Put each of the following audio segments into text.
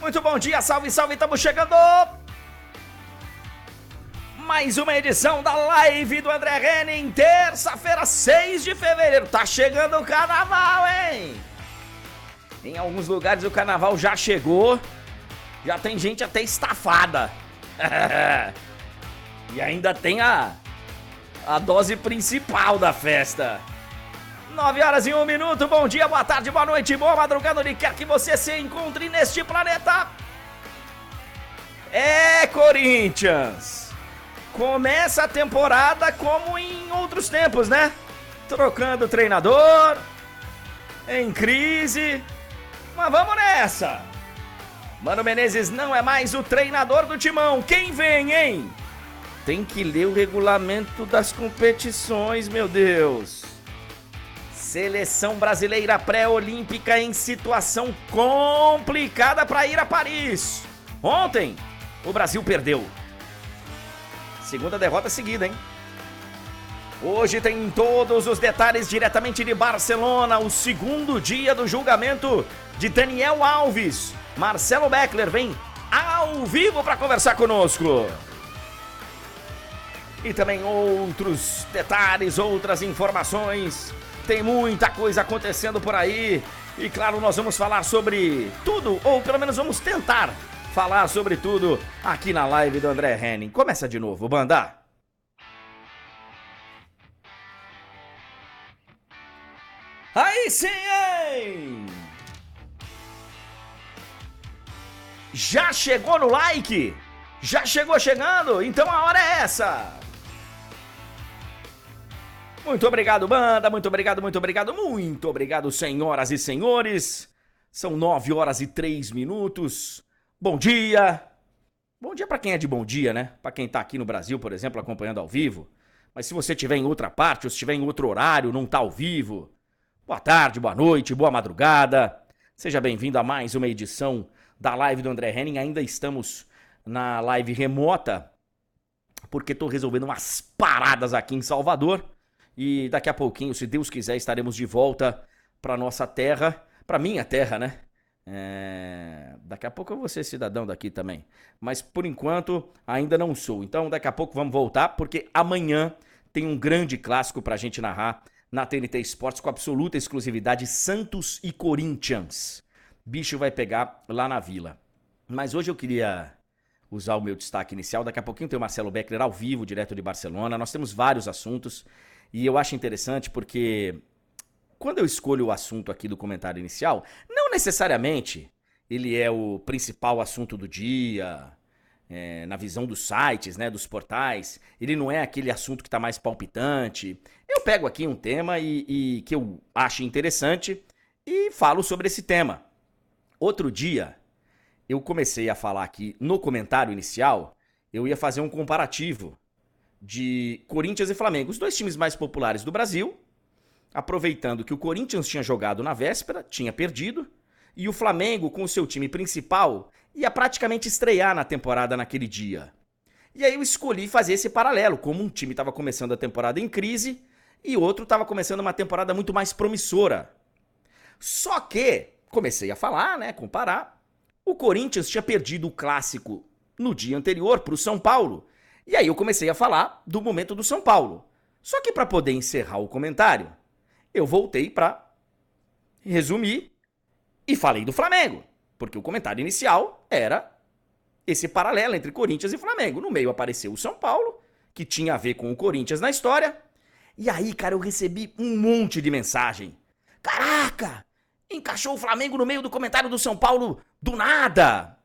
Muito bom dia, salve, salve, estamos chegando! Mais uma edição da live do André Henning, terça-feira, 6 de fevereiro. Tá chegando o carnaval, hein? Em alguns lugares o carnaval já chegou, já tem gente até estafada. e ainda tem a, a dose principal da festa. 9 horas e 1 minuto, bom dia, boa tarde, boa noite, boa madrugada, onde quer que você se encontre neste planeta. É, Corinthians! Começa a temporada como em outros tempos, né? Trocando treinador, em crise. Mas vamos nessa! Mano Menezes não é mais o treinador do timão. Quem vem, hein? Tem que ler o regulamento das competições, meu Deus. Seleção brasileira pré-olímpica em situação complicada para ir a Paris. Ontem, o Brasil perdeu. Segunda derrota seguida, hein? Hoje tem todos os detalhes diretamente de Barcelona, o segundo dia do julgamento de Daniel Alves. Marcelo Beckler vem ao vivo para conversar conosco. E também outros detalhes, outras informações tem muita coisa acontecendo por aí. E claro, nós vamos falar sobre tudo, ou pelo menos vamos tentar falar sobre tudo aqui na live do André Henning. Começa de novo, banda. Aí sim, hein? Já chegou no like? Já chegou chegando? Então a hora é essa! Muito obrigado, banda. Muito obrigado, muito obrigado, muito obrigado, senhoras e senhores. São nove horas e três minutos. Bom dia. Bom dia para quem é de bom dia, né? Para quem tá aqui no Brasil, por exemplo, acompanhando ao vivo. Mas se você estiver em outra parte, ou estiver em outro horário, não tá ao vivo. Boa tarde, boa noite, boa madrugada. Seja bem-vindo a mais uma edição da live do André Henning. Ainda estamos na live remota, porque tô resolvendo umas paradas aqui em Salvador. E daqui a pouquinho, se Deus quiser, estaremos de volta para nossa terra, para minha terra, né? É... Daqui a pouco eu vou ser cidadão daqui também. Mas por enquanto ainda não sou. Então daqui a pouco vamos voltar, porque amanhã tem um grande clássico para a gente narrar na TNT Esportes com absoluta exclusividade Santos e Corinthians. Bicho vai pegar lá na vila. Mas hoje eu queria usar o meu destaque inicial. Daqui a pouquinho tem o Marcelo Beckler ao vivo, direto de Barcelona. Nós temos vários assuntos. E eu acho interessante porque quando eu escolho o assunto aqui do comentário inicial, não necessariamente ele é o principal assunto do dia, é, na visão dos sites, né, dos portais. Ele não é aquele assunto que está mais palpitante. Eu pego aqui um tema e, e, que eu acho interessante e falo sobre esse tema. Outro dia, eu comecei a falar aqui no comentário inicial, eu ia fazer um comparativo de Corinthians e Flamengo, os dois times mais populares do Brasil, aproveitando que o Corinthians tinha jogado na véspera, tinha perdido, e o Flamengo, com o seu time principal, ia praticamente estrear na temporada naquele dia. E aí eu escolhi fazer esse paralelo, como um time estava começando a temporada em crise e outro estava começando uma temporada muito mais promissora. Só que, comecei a falar, né, comparar, o Corinthians tinha perdido o clássico no dia anterior para o São Paulo e aí eu comecei a falar do momento do São Paulo. Só que para poder encerrar o comentário, eu voltei para resumir e falei do Flamengo, porque o comentário inicial era esse paralelo entre Corinthians e Flamengo. No meio apareceu o São Paulo, que tinha a ver com o Corinthians na história. E aí, cara, eu recebi um monte de mensagem. Caraca! Encaixou o Flamengo no meio do comentário do São Paulo do nada.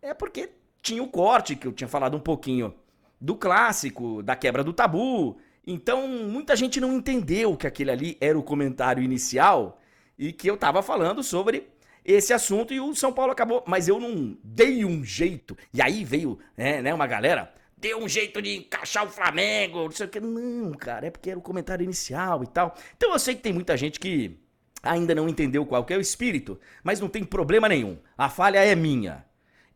É porque tinha o corte que eu tinha falado um pouquinho do clássico, da quebra do tabu. Então, muita gente não entendeu que aquele ali era o comentário inicial e que eu tava falando sobre esse assunto e o São Paulo acabou. Mas eu não dei um jeito. E aí veio né, né, uma galera, deu um jeito de encaixar o Flamengo, não sei o que. Não, cara, é porque era o comentário inicial e tal. Então eu sei que tem muita gente que ainda não entendeu qual que é o espírito, mas não tem problema nenhum. A falha é minha.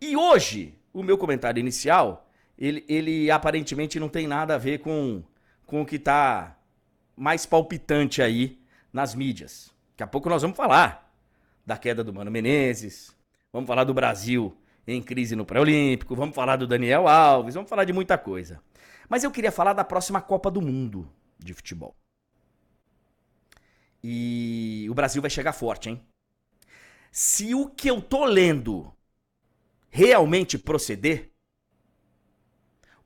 E hoje, o meu comentário inicial ele, ele aparentemente não tem nada a ver com, com o que está mais palpitante aí nas mídias. Daqui a pouco nós vamos falar da queda do Mano Menezes, vamos falar do Brasil em crise no pré-olímpico, vamos falar do Daniel Alves, vamos falar de muita coisa. Mas eu queria falar da próxima Copa do Mundo de futebol. E o Brasil vai chegar forte, hein? Se o que eu tô lendo realmente proceder,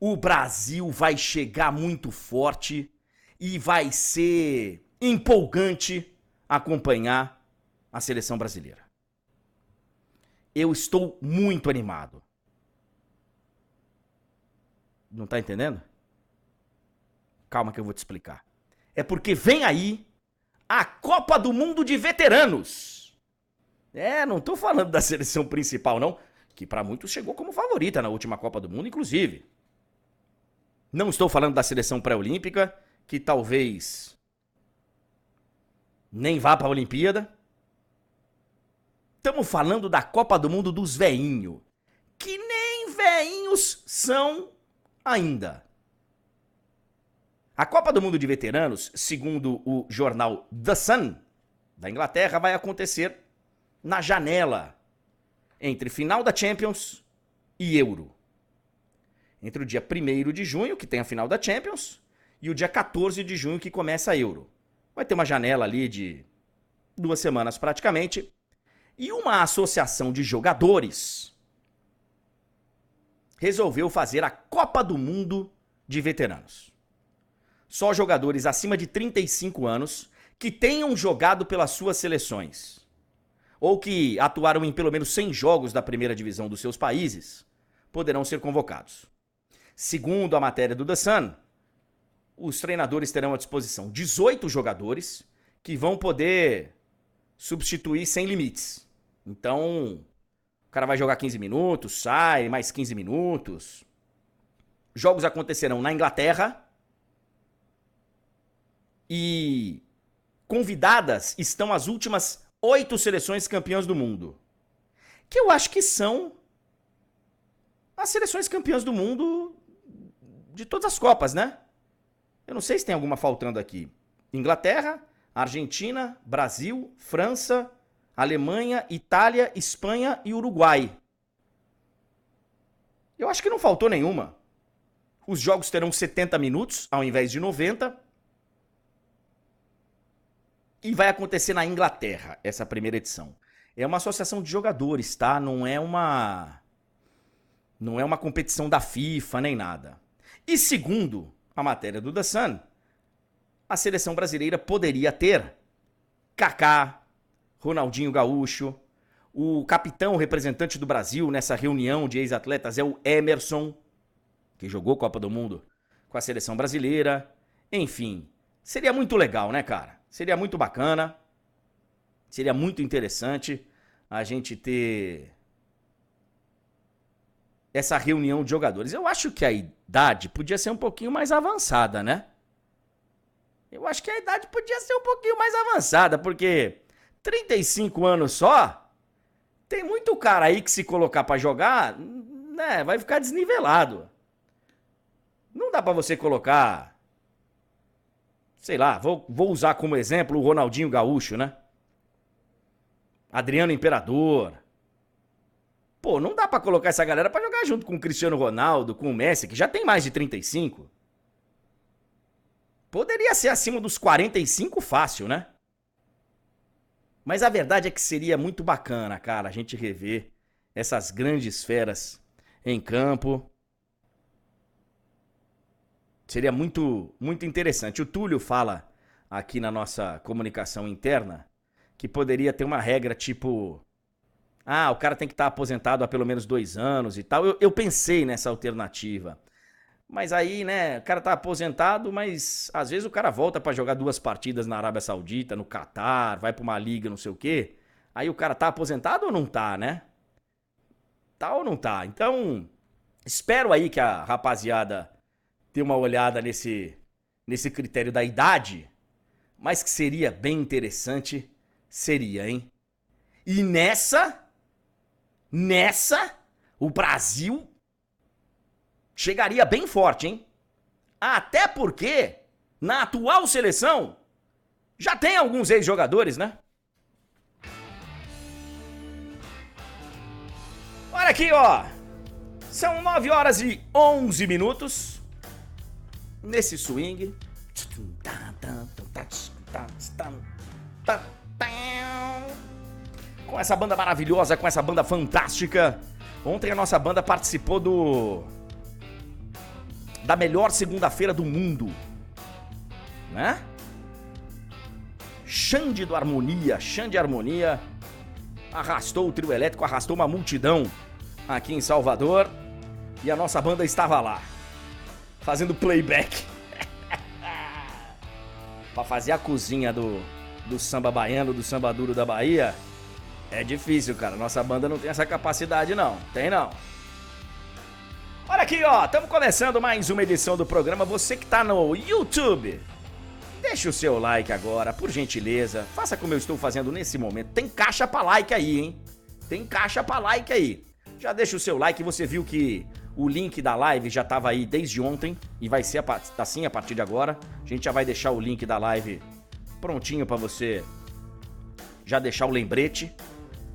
o Brasil vai chegar muito forte e vai ser empolgante acompanhar a seleção brasileira. Eu estou muito animado. Não tá entendendo? Calma que eu vou te explicar. É porque vem aí a Copa do Mundo de Veteranos. É, não tô falando da seleção principal não, que para muitos chegou como favorita na última Copa do Mundo, inclusive. Não estou falando da seleção pré-olímpica, que talvez nem vá para a Olimpíada. Estamos falando da Copa do Mundo dos veinhos, que nem veinhos são ainda. A Copa do Mundo de Veteranos, segundo o jornal The Sun, da Inglaterra, vai acontecer na janela entre final da Champions e Euro. Entre o dia 1 de junho, que tem a final da Champions, e o dia 14 de junho, que começa a Euro. Vai ter uma janela ali de duas semanas praticamente e uma associação de jogadores resolveu fazer a Copa do Mundo de veteranos. Só jogadores acima de 35 anos que tenham jogado pelas suas seleções ou que atuaram em pelo menos 100 jogos da primeira divisão dos seus países poderão ser convocados. Segundo a matéria do The Sun, os treinadores terão à disposição 18 jogadores que vão poder substituir sem limites. Então, o cara vai jogar 15 minutos, sai, mais 15 minutos. Jogos acontecerão na Inglaterra. E convidadas estão as últimas oito seleções campeãs do mundo. Que eu acho que são as seleções campeãs do mundo de todas as Copas, né? Eu não sei se tem alguma faltando aqui. Inglaterra, Argentina, Brasil, França, Alemanha, Itália, Espanha e Uruguai. Eu acho que não faltou nenhuma. Os jogos terão 70 minutos ao invés de 90. E vai acontecer na Inglaterra, essa primeira edição. É uma associação de jogadores, tá? Não é uma não é uma competição da FIFA nem nada. E segundo a matéria do The Sun, a seleção brasileira poderia ter Kaká, Ronaldinho Gaúcho. O capitão representante do Brasil nessa reunião de ex-atletas é o Emerson, que jogou Copa do Mundo com a seleção brasileira. Enfim, seria muito legal, né, cara? Seria muito bacana. Seria muito interessante a gente ter essa reunião de jogadores. Eu acho que a idade podia ser um pouquinho mais avançada, né? Eu acho que a idade podia ser um pouquinho mais avançada, porque 35 anos só, tem muito cara aí que se colocar para jogar, né, vai ficar desnivelado. Não dá para você colocar, sei lá, vou, vou usar como exemplo o Ronaldinho Gaúcho, né? Adriano Imperador. Pô, não dá para colocar essa galera para jogar junto com o Cristiano Ronaldo, com o Messi, que já tem mais de 35. Poderia ser acima dos 45 fácil, né? Mas a verdade é que seria muito bacana, cara, a gente rever essas grandes feras em campo. Seria muito, muito interessante. O Túlio fala aqui na nossa comunicação interna que poderia ter uma regra tipo. Ah, o cara tem que estar aposentado há pelo menos dois anos e tal. Eu, eu pensei nessa alternativa. Mas aí, né, o cara tá aposentado, mas às vezes o cara volta para jogar duas partidas na Arábia Saudita, no Catar, vai para uma liga, não sei o quê. Aí o cara tá aposentado ou não tá, né? Tá ou não tá? Então, espero aí que a rapaziada dê uma olhada nesse nesse critério da idade, mas que seria bem interessante, seria, hein? E nessa nessa o Brasil chegaria bem forte, hein? Até porque, na atual seleção, já tem alguns ex-jogadores, né? Olha aqui, ó. São 9 horas e 11 minutos. Nesse swing. Com essa banda maravilhosa, com essa banda fantástica. Ontem a nossa banda participou do. Da melhor segunda-feira do mundo. Né? Xande do Harmonia, Xande Harmonia arrastou o trio elétrico, arrastou uma multidão aqui em Salvador e a nossa banda estava lá, fazendo playback. pra fazer a cozinha do, do samba baiano, do samba duro da Bahia, é difícil, cara. Nossa banda não tem essa capacidade, não. Tem não. Olha aqui, ó. Estamos começando mais uma edição do programa. Você que tá no YouTube, deixa o seu like agora, por gentileza. Faça como eu estou fazendo nesse momento. Tem caixa pra like aí, hein? Tem caixa pra like aí. Já deixa o seu like. Você viu que o link da live já estava aí desde ontem e vai ser assim a partir de agora. A gente já vai deixar o link da live prontinho para você já deixar o lembrete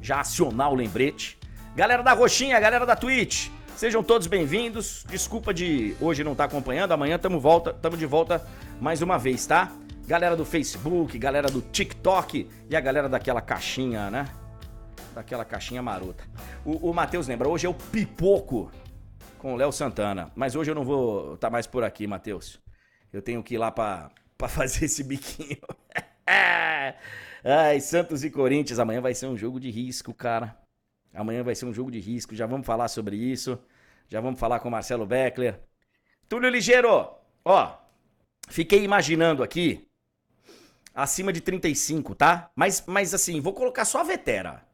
já acionar o lembrete. Galera da Roxinha, galera da Twitch, sejam todos bem-vindos. Desculpa de hoje não estar tá acompanhando, amanhã estamos volta, tamo de volta mais uma vez, tá? Galera do Facebook, galera do TikTok e a galera daquela caixinha, né? Daquela caixinha marota. O, o Matheus lembra, hoje é o pipoco com o Léo Santana. Mas hoje eu não vou estar tá mais por aqui, Matheus. Eu tenho que ir lá para fazer esse biquinho. Ai, Santos e Corinthians, amanhã vai ser um jogo de risco, cara. Amanhã vai ser um jogo de risco, já vamos falar sobre isso. Já vamos falar com o Marcelo Beckler. Túlio Ligeiro, ó, fiquei imaginando aqui acima de 35, tá? Mas, mas assim, vou colocar só a vetera.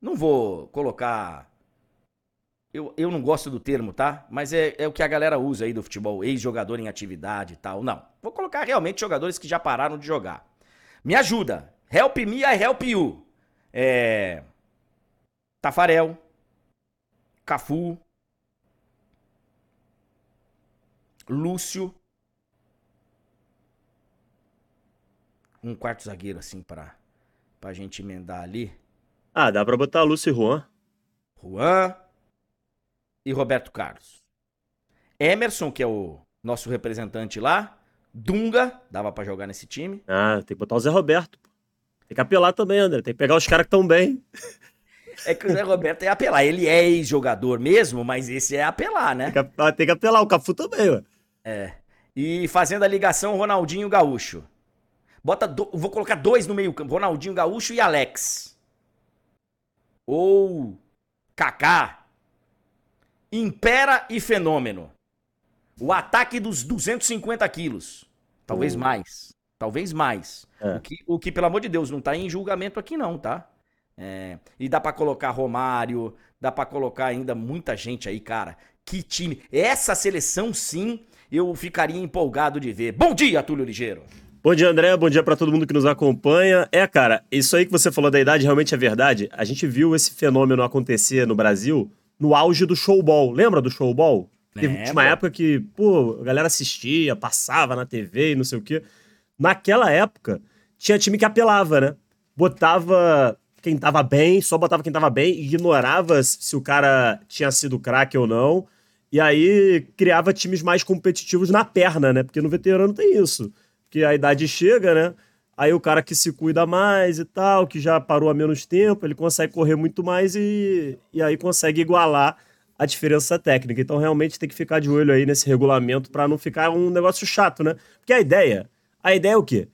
Não vou colocar. Eu, eu não gosto do termo, tá? Mas é, é o que a galera usa aí do futebol, ex-jogador em atividade e tal. Não. Vou colocar realmente jogadores que já pararam de jogar. Me ajuda. Help me, I help you. É... Tafarel. Cafu. Lúcio. Um quarto zagueiro, assim, pra, pra gente emendar ali. Ah, dá pra botar Lúcio e Juan. Juan e Roberto Carlos. Emerson, que é o nosso representante lá. Dunga, dava para jogar nesse time. Ah, tem que botar o Zé Roberto. Tem que apelar também, André. Tem que pegar os caras que estão bem. É que o Zé Roberto é apelar. Ele é ex-jogador mesmo, mas esse é apelar, né? Tem que, ah, tem que apelar. O Cafu também, ué. É. E fazendo a ligação, Ronaldinho Gaúcho. Bota do... Vou colocar dois no meio campo. Ronaldinho Gaúcho e Alex. Ou Kaká. Impera e Fenômeno. O ataque dos 250 quilos. Talvez mais. Talvez mais. É. O, que, o que, pelo amor de Deus, não tá em julgamento aqui, não, tá? É, e dá para colocar Romário, dá para colocar ainda muita gente aí, cara. Que time. Essa seleção, sim, eu ficaria empolgado de ver. Bom dia, Túlio Ligeiro. Bom dia, André. Bom dia para todo mundo que nos acompanha. É, cara, isso aí que você falou da idade realmente é verdade. A gente viu esse fenômeno acontecer no Brasil no auge do showball. Lembra do showball? Teve, tinha uma época que, pô, a galera assistia, passava na TV e não sei o quê. Naquela época, tinha time que apelava, né? Botava quem tava bem, só botava quem tava bem, ignorava se o cara tinha sido craque ou não. E aí criava times mais competitivos na perna, né? Porque no veterano tem isso. Porque a idade chega, né? Aí o cara que se cuida mais e tal, que já parou há menos tempo, ele consegue correr muito mais e, e aí consegue igualar a diferença técnica. Então realmente tem que ficar de olho aí nesse regulamento para não ficar um negócio chato, né? Porque a ideia a ideia é o quê?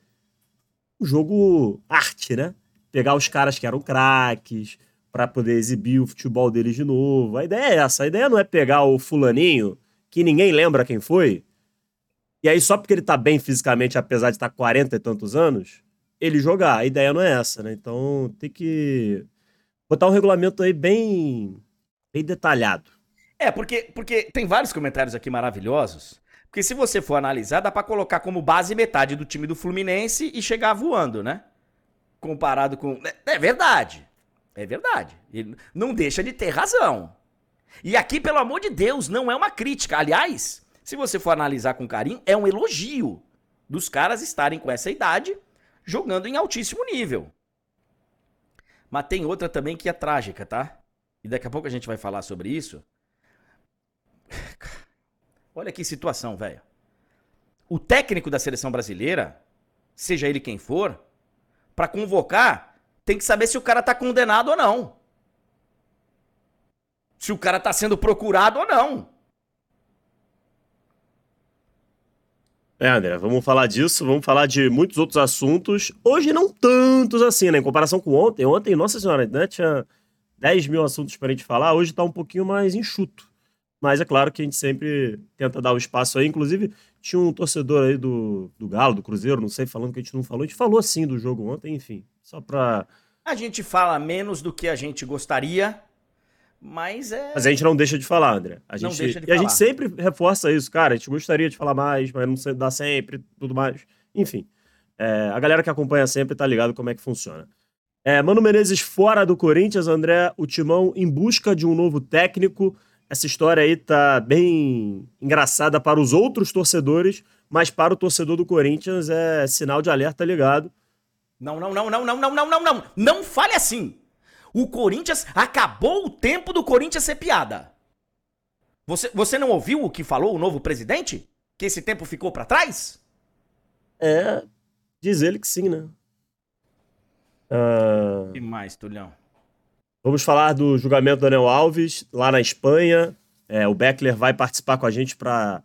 Um jogo arte, né? Pegar os caras que eram craques para poder exibir o futebol deles de novo. A ideia é essa. A ideia não é pegar o fulaninho que ninguém lembra quem foi. E aí, só porque ele tá bem fisicamente, apesar de estar tá 40 e tantos anos, ele jogar. A ideia não é essa, né? Então tem que botar um regulamento aí bem, bem detalhado. É, porque, porque tem vários comentários aqui maravilhosos porque se você for analisar, dá para colocar como base metade do time do Fluminense e chegar voando, né? Comparado com. É, é verdade. É verdade. Ele não deixa de ter razão. E aqui, pelo amor de Deus, não é uma crítica. Aliás, se você for analisar com carinho, é um elogio dos caras estarem com essa idade jogando em altíssimo nível. Mas tem outra também que é trágica, tá? e daqui a pouco a gente vai falar sobre isso. Olha que situação, velho. O técnico da seleção brasileira, seja ele quem for, para convocar, tem que saber se o cara tá condenado ou não. Se o cara tá sendo procurado ou não. É, André, vamos falar disso, vamos falar de muitos outros assuntos. Hoje não tantos assim, né? Em comparação com ontem. Ontem, nossa senhora, né? Tinha 10 mil assuntos pra gente falar. Hoje tá um pouquinho mais enxuto. Mas é claro que a gente sempre tenta dar o espaço aí. Inclusive, tinha um torcedor aí do, do Galo, do Cruzeiro, não sei, falando que a gente não falou. A gente falou assim do jogo ontem, enfim. Só pra. A gente fala menos do que a gente gostaria, mas é. Mas a gente não deixa de falar, André. A gente, Não deixa de e a gente sempre reforça isso, cara. A gente gostaria de falar mais, mas não dá sempre, tudo mais. Enfim. é, a galera que acompanha sempre tá ligado como é que funciona. É, Mano Menezes fora do Corinthians, André, o Timão em busca de um novo técnico. Essa história aí tá bem engraçada para os outros torcedores, mas para o torcedor do Corinthians é sinal de alerta ligado. Não, não, não, não, não, não, não, não, não. Não fale assim. O Corinthians acabou o tempo do Corinthians ser piada. Você, você não ouviu o que falou o novo presidente? Que esse tempo ficou pra trás? É, diz ele que sim, né? Ah, E mais, Tulhão? Vamos falar do julgamento do Daniel Alves lá na Espanha. É, o Beckler vai participar com a gente para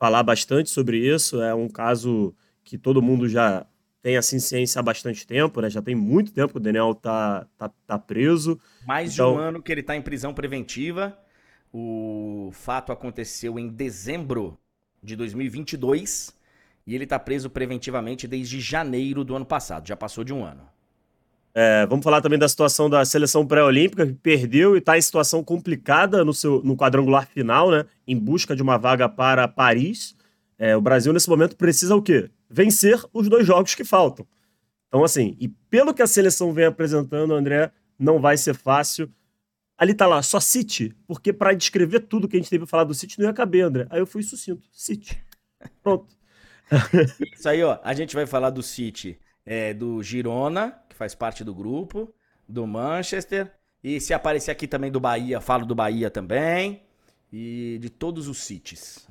falar bastante sobre isso. É um caso que todo mundo já tem assim ciência há bastante tempo, né? Já tem muito tempo que o Daniel tá, tá, tá preso. Mais Então- de um ano que ele tá em prisão preventiva. O fato aconteceu em dezembro de 2022 e ele tá preso preventivamente desde janeiro do ano passado. Já passou de um ano. É, vamos falar também da situação da seleção pré-olímpica, que perdeu e está em situação complicada no, seu, no quadrangular final, né? Em busca de uma vaga para Paris. É, o Brasil, nesse momento, precisa o quê? Vencer os dois jogos que faltam. Então, assim, e pelo que a seleção vem apresentando, André, não vai ser fácil. Ali tá lá, só City, porque para descrever tudo que a gente teve falar do City não ia caber, André. Aí eu fui sucinto. City. Pronto. Isso aí, ó. A gente vai falar do City, é, do Girona, que faz parte do grupo, do Manchester. E se aparecer aqui também do Bahia, falo do Bahia também. E de todos os Cities.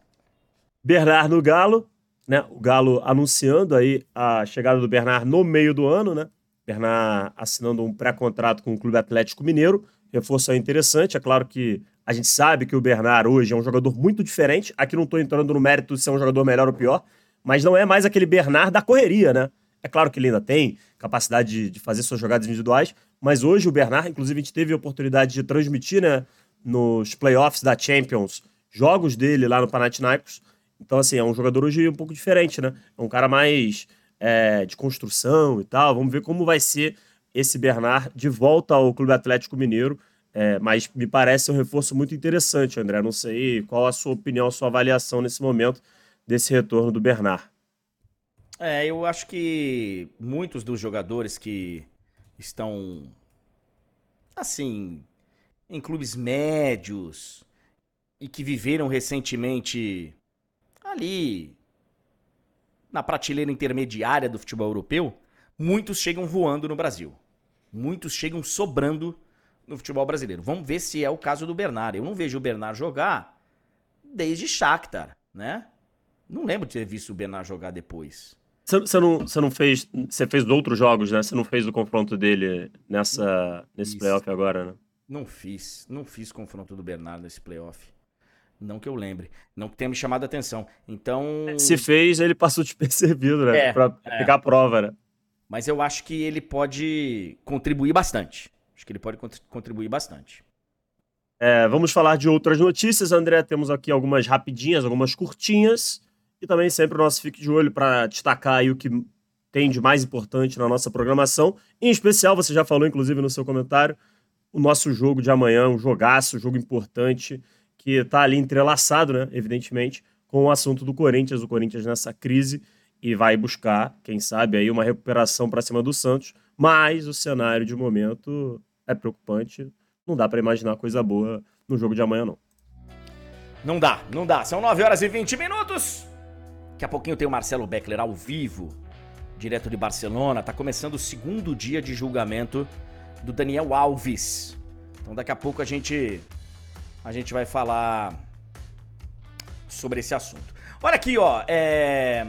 Bernard no Galo, né? O Galo anunciando aí a chegada do Bernard no meio do ano, né? Bernard assinando um pré-contrato com o Clube Atlético Mineiro. Reforço aí interessante. É claro que a gente sabe que o Bernard hoje é um jogador muito diferente. Aqui não estou entrando no mérito de ser um jogador melhor ou pior, mas não é mais aquele Bernard da correria, né? É claro que ele ainda tem capacidade de, de fazer suas jogadas individuais, mas hoje o Bernard, inclusive, a gente teve a oportunidade de transmitir, né, nos playoffs da Champions, jogos dele lá no Panathinaikos. Então, assim, é um jogador hoje um pouco diferente, né? É um cara mais é, de construção e tal. Vamos ver como vai ser esse Bernard de volta ao Clube Atlético Mineiro. É, mas me parece um reforço muito interessante, André. Não sei qual a sua opinião, a sua avaliação nesse momento desse retorno do Bernard. É, eu acho que muitos dos jogadores que estão, assim, em clubes médios e que viveram recentemente ali na prateleira intermediária do futebol europeu, muitos chegam voando no Brasil. Muitos chegam sobrando no futebol brasileiro. Vamos ver se é o caso do Bernard. Eu não vejo o Bernard jogar desde Shakhtar, né? Não lembro de ter visto o Bernard jogar depois. Você não, não fez. Você fez outros jogos, né? Você não fez o confronto dele nessa, nesse Isso. playoff agora, né? Não fiz, não fiz confronto do Bernardo nesse playoff. Não que eu lembre. Não que tenha me chamado a atenção. Então. Se fez, ele passou despercebido, né? É, pra é. pegar a prova, né? Mas eu acho que ele pode contribuir bastante. Acho que ele pode contri- contribuir bastante. É, vamos falar de outras notícias, André. Temos aqui algumas rapidinhas, algumas curtinhas. E também sempre o nosso Fique de Olho para destacar o que tem de mais importante na nossa programação. Em especial, você já falou, inclusive, no seu comentário, o nosso jogo de amanhã, um jogaço, um jogo importante, que está ali entrelaçado, né, evidentemente, com o assunto do Corinthians, o Corinthians nessa crise, e vai buscar, quem sabe, aí uma recuperação para cima do Santos. Mas o cenário de momento é preocupante. Não dá para imaginar coisa boa no jogo de amanhã, não. Não dá, não dá. São 9 horas e 20 minutos. Daqui a pouquinho tem o Marcelo Beckler ao vivo, direto de Barcelona. Tá começando o segundo dia de julgamento do Daniel Alves. Então daqui a pouco a gente a gente vai falar sobre esse assunto. Olha aqui, ó, é...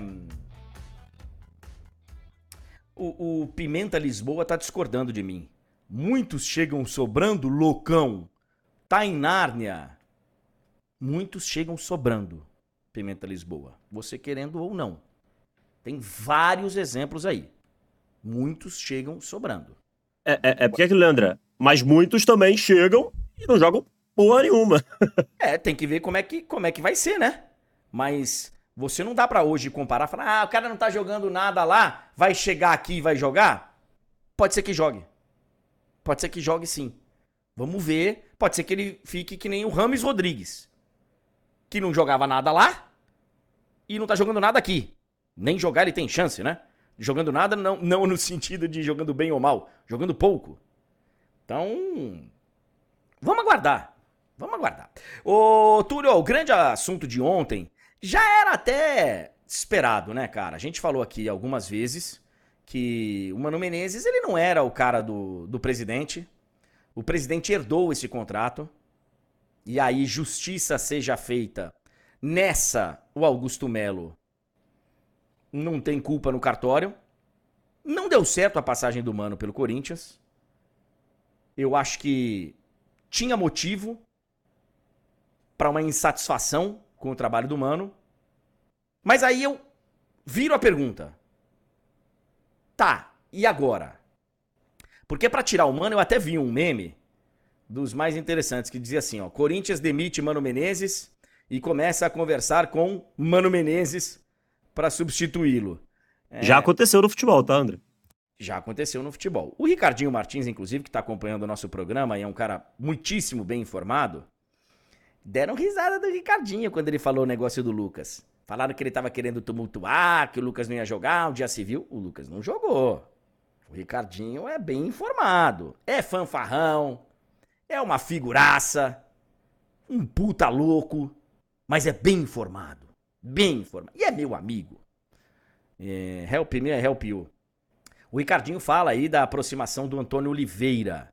o, o Pimenta Lisboa tá discordando de mim. Muitos chegam sobrando, loucão. Tá em Nárnia. Muitos chegam sobrando, Pimenta Lisboa. Você querendo ou não. Tem vários exemplos aí. Muitos chegam sobrando. É, é, é porque, Leandra, mas muitos também chegam e não jogam porra nenhuma. é, tem que ver como é que, como é que vai ser, né? Mas você não dá para hoje comparar, falar, ah, o cara não tá jogando nada lá, vai chegar aqui e vai jogar? Pode ser que jogue. Pode ser que jogue sim. Vamos ver. Pode ser que ele fique que nem o Rames Rodrigues, que não jogava nada lá e não tá jogando nada aqui. Nem jogar ele tem chance, né? Jogando nada, não, não no sentido de jogando bem ou mal, jogando pouco. Então, vamos aguardar. Vamos aguardar. Ô, Túlio, o grande assunto de ontem já era até esperado, né, cara? A gente falou aqui algumas vezes que o Mano Menezes ele não era o cara do, do presidente. O presidente herdou esse contrato. E aí, justiça seja feita. Nessa, o Augusto Melo não tem culpa no cartório. Não deu certo a passagem do Mano pelo Corinthians. Eu acho que tinha motivo para uma insatisfação com o trabalho do Mano. Mas aí eu viro a pergunta. Tá, e agora? Porque para tirar o Mano eu até vi um meme dos mais interessantes que dizia assim, ó, Corinthians demite Mano Menezes e começa a conversar com Mano Menezes para substituí-lo. É... Já aconteceu no futebol, tá, André? Já aconteceu no futebol. O Ricardinho Martins, inclusive, que está acompanhando o nosso programa e é um cara muitíssimo bem informado, Deram risada do Ricardinho quando ele falou o negócio do Lucas. Falaram que ele tava querendo tumultuar, que o Lucas não ia jogar, um dia se viu, o Lucas não jogou. O Ricardinho é bem informado, é fanfarrão, é uma figuraça, um puta louco, mas é bem informado, bem informado. E é meu amigo. É, help me, help you. O Ricardinho fala aí da aproximação do Antônio Oliveira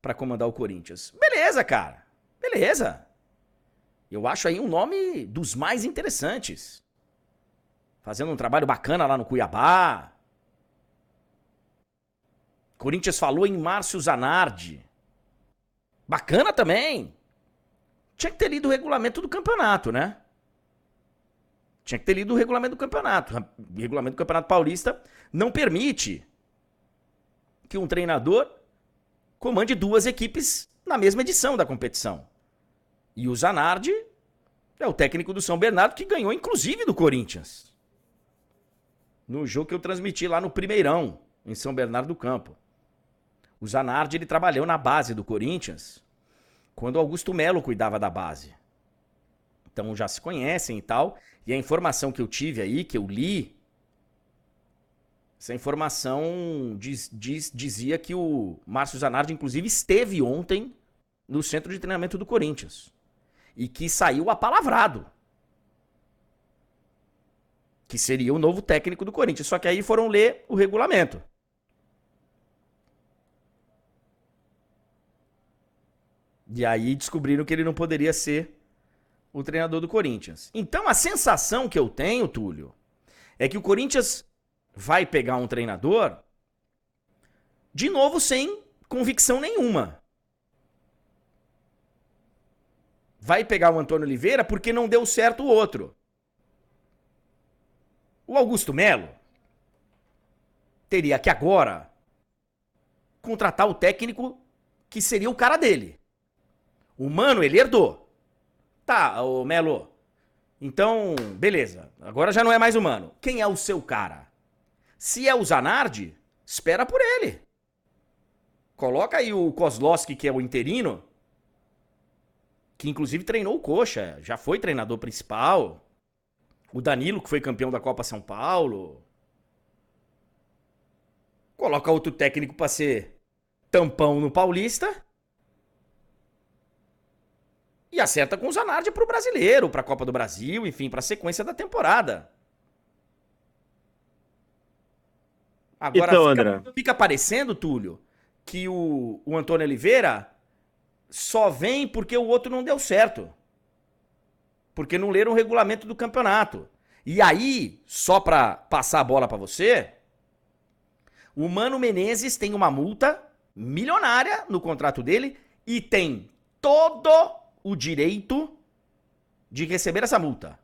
para comandar o Corinthians. Beleza, cara. Beleza. Eu acho aí um nome dos mais interessantes. Fazendo um trabalho bacana lá no Cuiabá. Corinthians falou em Márcio Zanardi. Bacana também. Tinha que ter lido o regulamento do campeonato, né? Tinha que ter lido o regulamento do campeonato. O regulamento do Campeonato Paulista não permite que um treinador comande duas equipes na mesma edição da competição. E o Zanardi é o técnico do São Bernardo que ganhou, inclusive, do Corinthians. No jogo que eu transmiti lá no Primeirão, em São Bernardo do Campo. O Zanardi ele trabalhou na base do Corinthians quando Augusto Melo cuidava da base. Então já se conhecem e tal. E a informação que eu tive aí, que eu li, essa informação diz, diz, dizia que o Márcio Zanardi, inclusive, esteve ontem no centro de treinamento do Corinthians e que saiu apalavrado. Que seria o novo técnico do Corinthians. Só que aí foram ler o regulamento. E aí descobriram que ele não poderia ser o treinador do Corinthians. Então a sensação que eu tenho, Túlio, é que o Corinthians vai pegar um treinador de novo sem convicção nenhuma. vai pegar o Antônio Oliveira porque não deu certo o outro. O Augusto Melo teria que agora contratar o técnico que seria o cara dele. O Mano, ele herdou. Tá, o Melo. Então, beleza. Agora já não é mais humano. Quem é o seu cara? Se é o Zanardi, espera por ele. Coloca aí o Kozlowski, que é o interino, que inclusive treinou o Coxa, já foi treinador principal. O Danilo, que foi campeão da Copa São Paulo. Coloca outro técnico para ser tampão no Paulista. E acerta com o Zanardi pro brasileiro, pra Copa do Brasil, enfim, pra sequência da temporada. Agora então, fica, André. fica parecendo, Túlio, que o, o Antônio Oliveira só vem porque o outro não deu certo. Porque não leram o regulamento do campeonato. E aí, só para passar a bola para você, o Mano Menezes tem uma multa milionária no contrato dele e tem todo o direito de receber essa multa.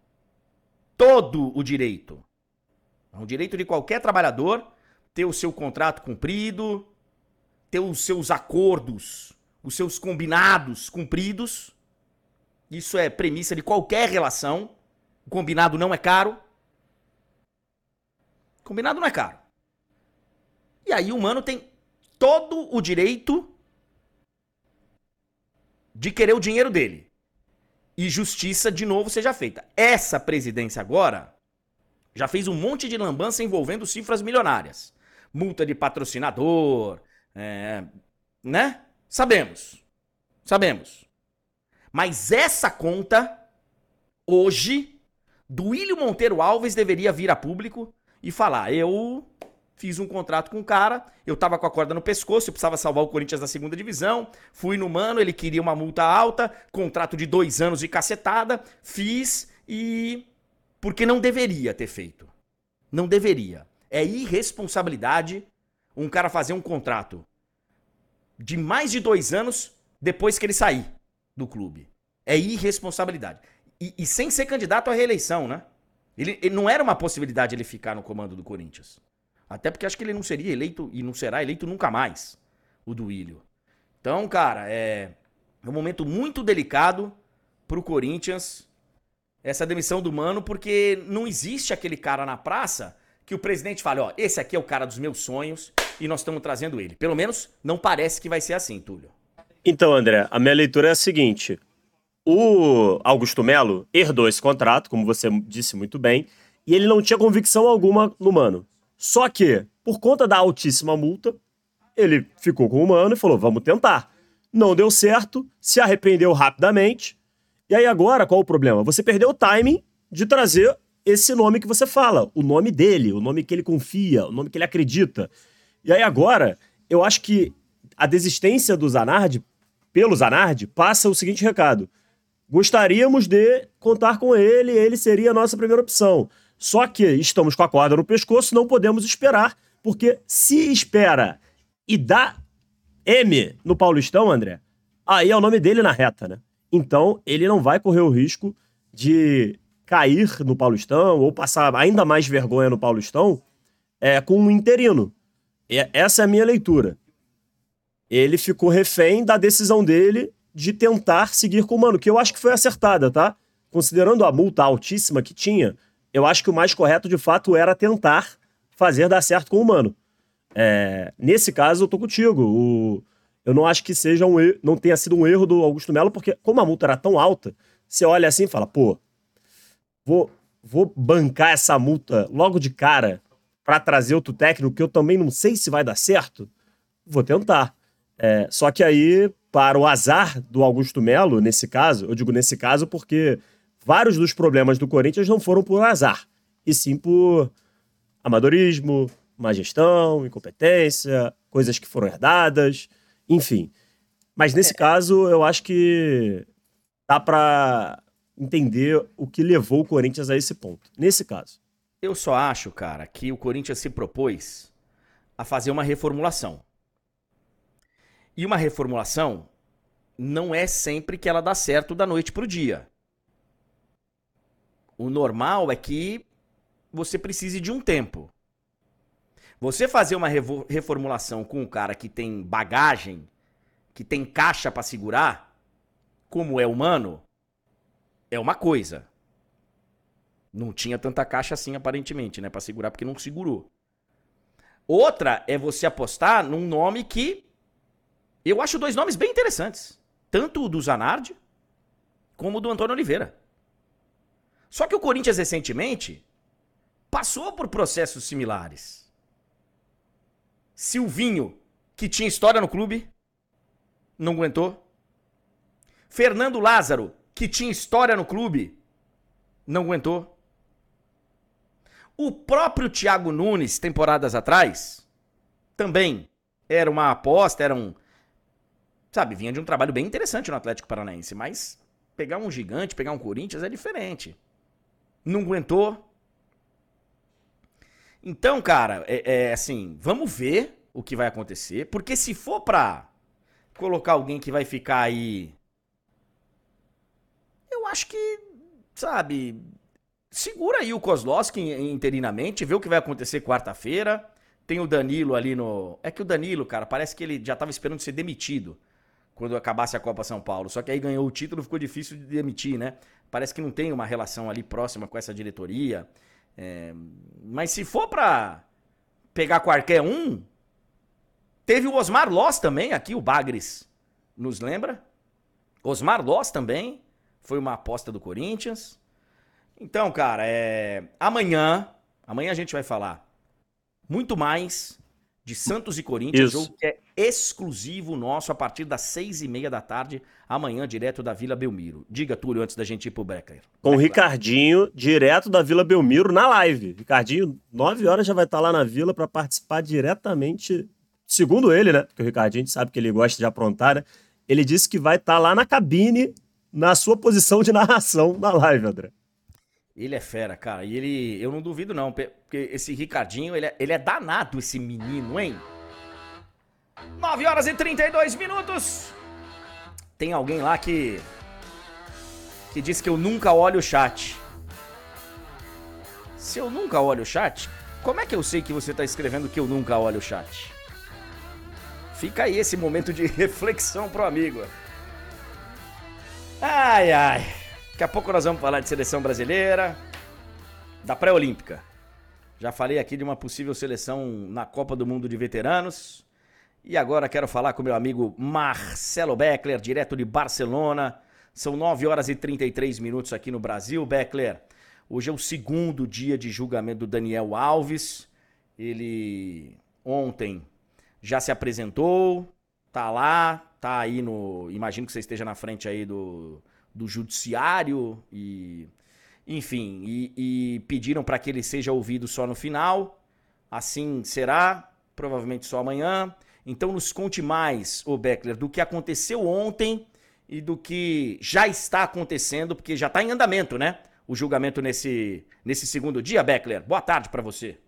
Todo o direito. É um direito de qualquer trabalhador ter o seu contrato cumprido, ter os seus acordos, os seus combinados cumpridos. Isso é premissa de qualquer relação. O combinado não é caro. Combinado não é caro. E aí o mano tem todo o direito de querer o dinheiro dele. E justiça de novo seja feita. Essa presidência agora já fez um monte de lambança envolvendo cifras milionárias. Multa de patrocinador, é, né? Sabemos. Sabemos. Mas essa conta, hoje, do William Monteiro Alves deveria vir a público e falar: eu fiz um contrato com o cara, eu tava com a corda no pescoço, eu precisava salvar o Corinthians da segunda divisão, fui no mano, ele queria uma multa alta, contrato de dois anos de cacetada, fiz e. Porque não deveria ter feito. Não deveria. É irresponsabilidade um cara fazer um contrato de mais de dois anos depois que ele sair do clube. É irresponsabilidade. E, e sem ser candidato à reeleição, né? Ele, ele, não era uma possibilidade ele ficar no comando do Corinthians. Até porque acho que ele não seria eleito e não será eleito nunca mais, o Duílio. Então, cara, é, é um momento muito delicado pro Corinthians essa demissão do Mano, porque não existe aquele cara na praça que o presidente fale, ó, esse aqui é o cara dos meus sonhos e nós estamos trazendo ele. Pelo menos não parece que vai ser assim, Túlio. Então, André, a minha leitura é a seguinte: o Augusto Melo herdou esse contrato, como você disse muito bem, e ele não tinha convicção alguma no Mano. Só que, por conta da altíssima multa, ele ficou com o Mano e falou: vamos tentar. Não deu certo, se arrependeu rapidamente. E aí agora, qual o problema? Você perdeu o timing de trazer esse nome que você fala, o nome dele, o nome que ele confia, o nome que ele acredita. E aí agora, eu acho que a desistência do Zanardi, pelo Zanardi, passa o seguinte recado. Gostaríamos de contar com ele, ele seria a nossa primeira opção. Só que estamos com a corda no pescoço, não podemos esperar, porque se espera e dá M no Paulistão, André, aí é o nome dele na reta, né? Então, ele não vai correr o risco de cair no Paulistão ou passar ainda mais vergonha no Paulistão é, com um interino. E essa é a minha leitura. Ele ficou refém da decisão dele de tentar seguir com o Mano, que eu acho que foi acertada, tá? Considerando a multa altíssima que tinha, eu acho que o mais correto de fato era tentar fazer dar certo com o Mano. É, nesse caso, eu tô contigo. O, eu não acho que seja um não tenha sido um erro do Augusto Melo, porque como a multa era tão alta, você olha assim e fala, pô, vou, vou bancar essa multa logo de cara para trazer outro técnico que eu também não sei se vai dar certo, vou tentar. É, só que aí, para o azar do Augusto Melo, nesse caso, eu digo nesse caso porque vários dos problemas do Corinthians não foram por azar, e sim por amadorismo, má gestão, incompetência, coisas que foram herdadas, enfim. Mas nesse é. caso, eu acho que dá para entender o que levou o Corinthians a esse ponto. Nesse caso. Eu só acho, cara, que o Corinthians se propôs a fazer uma reformulação. E uma reformulação não é sempre que ela dá certo da noite pro dia. O normal é que você precise de um tempo. Você fazer uma reformulação com um cara que tem bagagem, que tem caixa para segurar, como é humano, é uma coisa. Não tinha tanta caixa assim, aparentemente, né? Pra segurar, porque não segurou. Outra é você apostar num nome que. Eu acho dois nomes bem interessantes. Tanto o do Zanardi, como o do Antônio Oliveira. Só que o Corinthians recentemente passou por processos similares. Silvinho, que tinha história no clube, não aguentou. Fernando Lázaro, que tinha história no clube, não aguentou. O próprio Thiago Nunes, temporadas atrás, também era uma aposta, era um. sabe, vinha de um trabalho bem interessante no Atlético Paranaense, mas pegar um gigante, pegar um Corinthians é diferente. Não aguentou. Então, cara, é, é assim, vamos ver o que vai acontecer, porque se for pra colocar alguém que vai ficar aí. Eu acho que, sabe, segura aí o Kozlowski interinamente, vê o que vai acontecer quarta-feira. Tem o Danilo ali no. É que o Danilo, cara, parece que ele já tava esperando ser demitido quando acabasse a Copa São Paulo. Só que aí ganhou o título, ficou difícil de demitir, né? Parece que não tem uma relação ali próxima com essa diretoria. É... Mas se for pra pegar qualquer um, teve o Osmar Loss também, aqui o Bagres nos lembra. Osmar Loss também foi uma aposta do Corinthians. Então, cara, é... amanhã, amanhã a gente vai falar muito mais de Santos e Corinthians, Isso. jogo que é exclusivo nosso a partir das seis e meia da tarde, amanhã, direto da Vila Belmiro. Diga, Túlio, antes da gente ir pro Becker. Com o Ricardinho, direto da Vila Belmiro, na live. Ricardinho, nove horas já vai estar lá na Vila para participar diretamente, segundo ele, né? Porque o Ricardinho a gente sabe que ele gosta de aprontar, né? Ele disse que vai estar lá na cabine, na sua posição de narração na live, André. Ele é fera, cara. E ele, eu não duvido não, porque esse Ricardinho, ele é, ele é danado, esse menino, hein? 9 horas e 32 minutos. Tem alguém lá que que diz que eu nunca olho o chat. Se eu nunca olho o chat, como é que eu sei que você tá escrevendo que eu nunca olho o chat? Fica aí esse momento de reflexão pro amigo. Ai, ai. Daqui a pouco nós vamos falar de seleção brasileira, da pré-olímpica. Já falei aqui de uma possível seleção na Copa do Mundo de Veteranos. E agora quero falar com meu amigo Marcelo Beckler, direto de Barcelona. São 9 horas e 33 minutos aqui no Brasil. Beckler, hoje é o segundo dia de julgamento do Daniel Alves. Ele ontem já se apresentou, tá lá, tá aí no. Imagino que você esteja na frente aí do do judiciário e enfim, e, e pediram para que ele seja ouvido só no final. Assim será, provavelmente só amanhã. Então nos conte mais, o Beckler, do que aconteceu ontem e do que já está acontecendo, porque já está em andamento, né? O julgamento nesse, nesse segundo dia, Beckler. Boa tarde para você.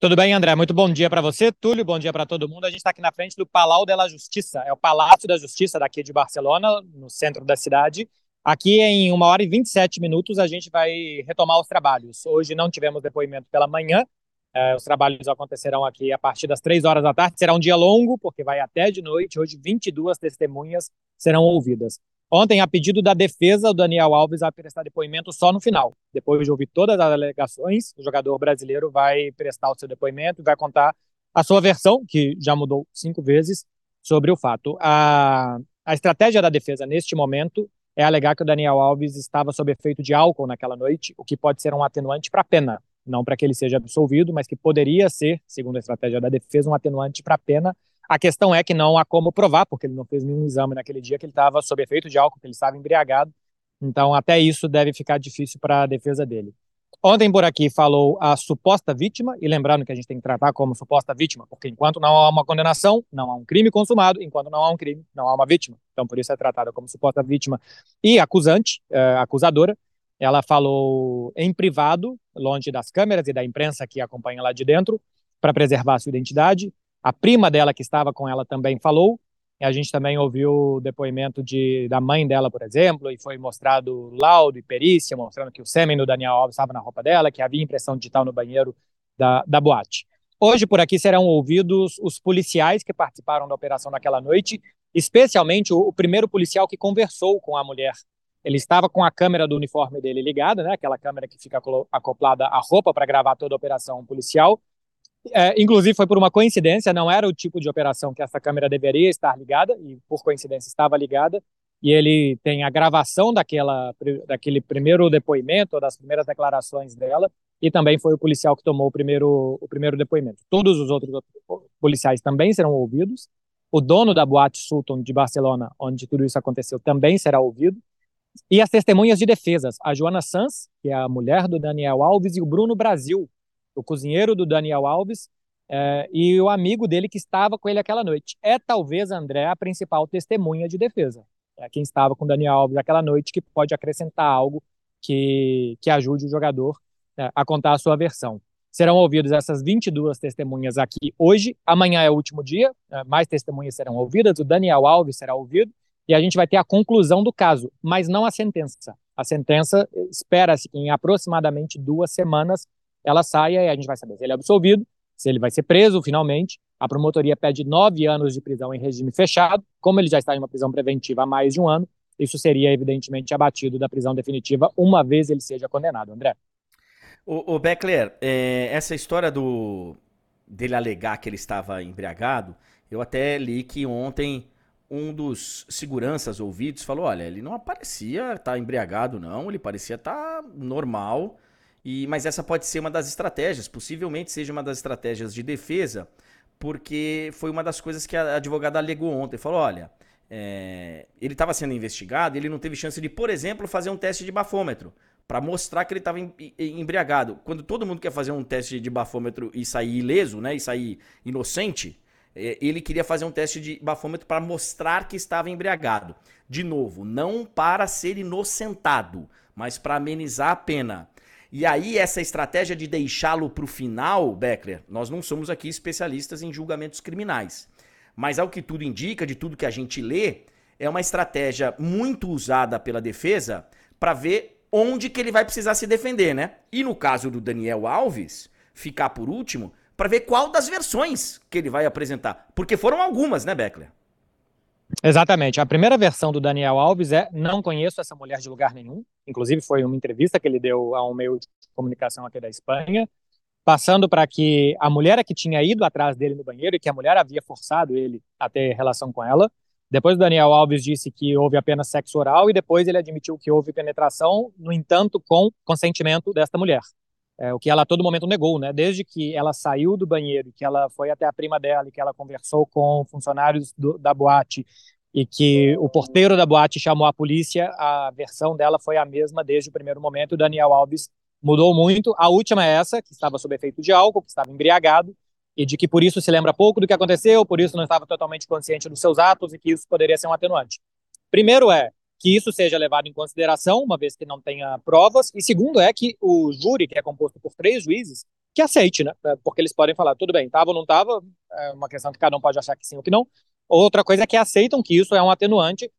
Tudo bem, André? Muito bom dia para você, Túlio. Bom dia para todo mundo. A gente está aqui na frente do Palau de la Justiça, é o Palácio da Justiça daqui de Barcelona, no centro da cidade. Aqui em uma hora e 27 minutos a gente vai retomar os trabalhos. Hoje não tivemos depoimento pela manhã, é, os trabalhos acontecerão aqui a partir das três horas da tarde. Será um dia longo, porque vai até de noite. Hoje, 22 testemunhas serão ouvidas. Ontem, a pedido da defesa, o Daniel Alves vai prestar depoimento só no final. Depois de ouvir todas as alegações, o jogador brasileiro vai prestar o seu depoimento e vai contar a sua versão, que já mudou cinco vezes, sobre o fato. A, a estratégia da defesa neste momento é alegar que o Daniel Alves estava sob efeito de álcool naquela noite, o que pode ser um atenuante para a pena. Não para que ele seja absolvido, mas que poderia ser, segundo a estratégia da defesa, um atenuante para a pena a questão é que não há como provar, porque ele não fez nenhum exame naquele dia, que ele estava sob efeito de álcool, que ele estava embriagado. Então, até isso deve ficar difícil para a defesa dele. Ontem por aqui falou a suposta vítima, e lembrando que a gente tem que tratar como suposta vítima, porque enquanto não há uma condenação, não há um crime consumado, enquanto não há um crime, não há uma vítima. Então, por isso é tratada como suposta vítima e acusante, é, acusadora. Ela falou em privado, longe das câmeras e da imprensa que acompanha lá de dentro, para preservar sua identidade. A prima dela, que estava com ela, também falou. A gente também ouviu o depoimento de, da mãe dela, por exemplo, e foi mostrado laudo e perícia, mostrando que o sêmen do Daniel Alves estava na roupa dela, que havia impressão digital no banheiro da, da boate. Hoje, por aqui, serão ouvidos os policiais que participaram da operação naquela noite, especialmente o, o primeiro policial que conversou com a mulher. Ele estava com a câmera do uniforme dele ligada, né, aquela câmera que fica acoplada à roupa para gravar toda a operação policial, é, inclusive, foi por uma coincidência, não era o tipo de operação que essa câmera deveria estar ligada, e por coincidência estava ligada, e ele tem a gravação daquela, daquele primeiro depoimento, das primeiras declarações dela, e também foi o policial que tomou o primeiro, o primeiro depoimento. Todos os outros policiais também serão ouvidos. O dono da Boate Sultan de Barcelona, onde tudo isso aconteceu, também será ouvido. E as testemunhas de defesas, a Joana Sanz, que é a mulher do Daniel Alves, e o Bruno Brasil, o cozinheiro do Daniel Alves, é, e o amigo dele que estava com ele aquela noite. É talvez, André, a principal testemunha de defesa. É quem estava com Daniel Alves aquela noite que pode acrescentar algo que, que ajude o jogador é, a contar a sua versão. Serão ouvidas essas 22 testemunhas aqui hoje. Amanhã é o último dia, é, mais testemunhas serão ouvidas. O Daniel Alves será ouvido e a gente vai ter a conclusão do caso, mas não a sentença. A sentença espera-se que em aproximadamente duas semanas ela saia e a gente vai saber se ele é absolvido, se ele vai ser preso finalmente. A promotoria pede nove anos de prisão em regime fechado. Como ele já está em uma prisão preventiva há mais de um ano, isso seria evidentemente abatido da prisão definitiva uma vez ele seja condenado. André. O, o Beckler, é, essa história do dele alegar que ele estava embriagado, eu até li que ontem um dos seguranças ouvidos falou: olha, ele não parecia estar tá embriagado, não, ele parecia estar tá normal. E, mas essa pode ser uma das estratégias, possivelmente seja uma das estratégias de defesa, porque foi uma das coisas que a advogada alegou ontem. Falou: olha, é, ele estava sendo investigado, ele não teve chance de, por exemplo, fazer um teste de bafômetro para mostrar que ele estava embriagado. Quando todo mundo quer fazer um teste de bafômetro e sair ileso, né, e sair inocente, é, ele queria fazer um teste de bafômetro para mostrar que estava embriagado. De novo, não para ser inocentado, mas para amenizar a pena. E aí, essa estratégia de deixá-lo para o final, Beckler, nós não somos aqui especialistas em julgamentos criminais. Mas ao que tudo indica, de tudo que a gente lê, é uma estratégia muito usada pela defesa para ver onde que ele vai precisar se defender, né? E no caso do Daniel Alves, ficar por último, para ver qual das versões que ele vai apresentar. Porque foram algumas, né, Beckler? Exatamente. A primeira versão do Daniel Alves é: não conheço essa mulher de lugar nenhum. Inclusive, foi uma entrevista que ele deu a um meio de comunicação aqui da Espanha, passando para que a mulher que tinha ido atrás dele no banheiro e que a mulher havia forçado ele a ter relação com ela. Depois, o Daniel Alves disse que houve apenas sexo oral e depois ele admitiu que houve penetração, no entanto, com consentimento desta mulher é, o que ela a todo momento negou, né? Desde que ela saiu do banheiro, que ela foi até a prima dela e que ela conversou com funcionários do, da boate e que o porteiro da boate chamou a polícia, a versão dela foi a mesma desde o primeiro momento. O Daniel Alves mudou muito. A última é essa, que estava sob efeito de álcool, que estava embriagado e de que por isso se lembra pouco do que aconteceu, por isso não estava totalmente consciente dos seus atos e que isso poderia ser um atenuante. Primeiro é, que isso seja levado em consideração, uma vez que não tenha provas, e segundo é que o júri, que é composto por três juízes, que aceite, né? É, porque eles podem falar, tudo bem, estava ou não estava, é uma questão que cada um pode achar que sim ou que não. Outra coisa é que aceitam que isso é um atenuante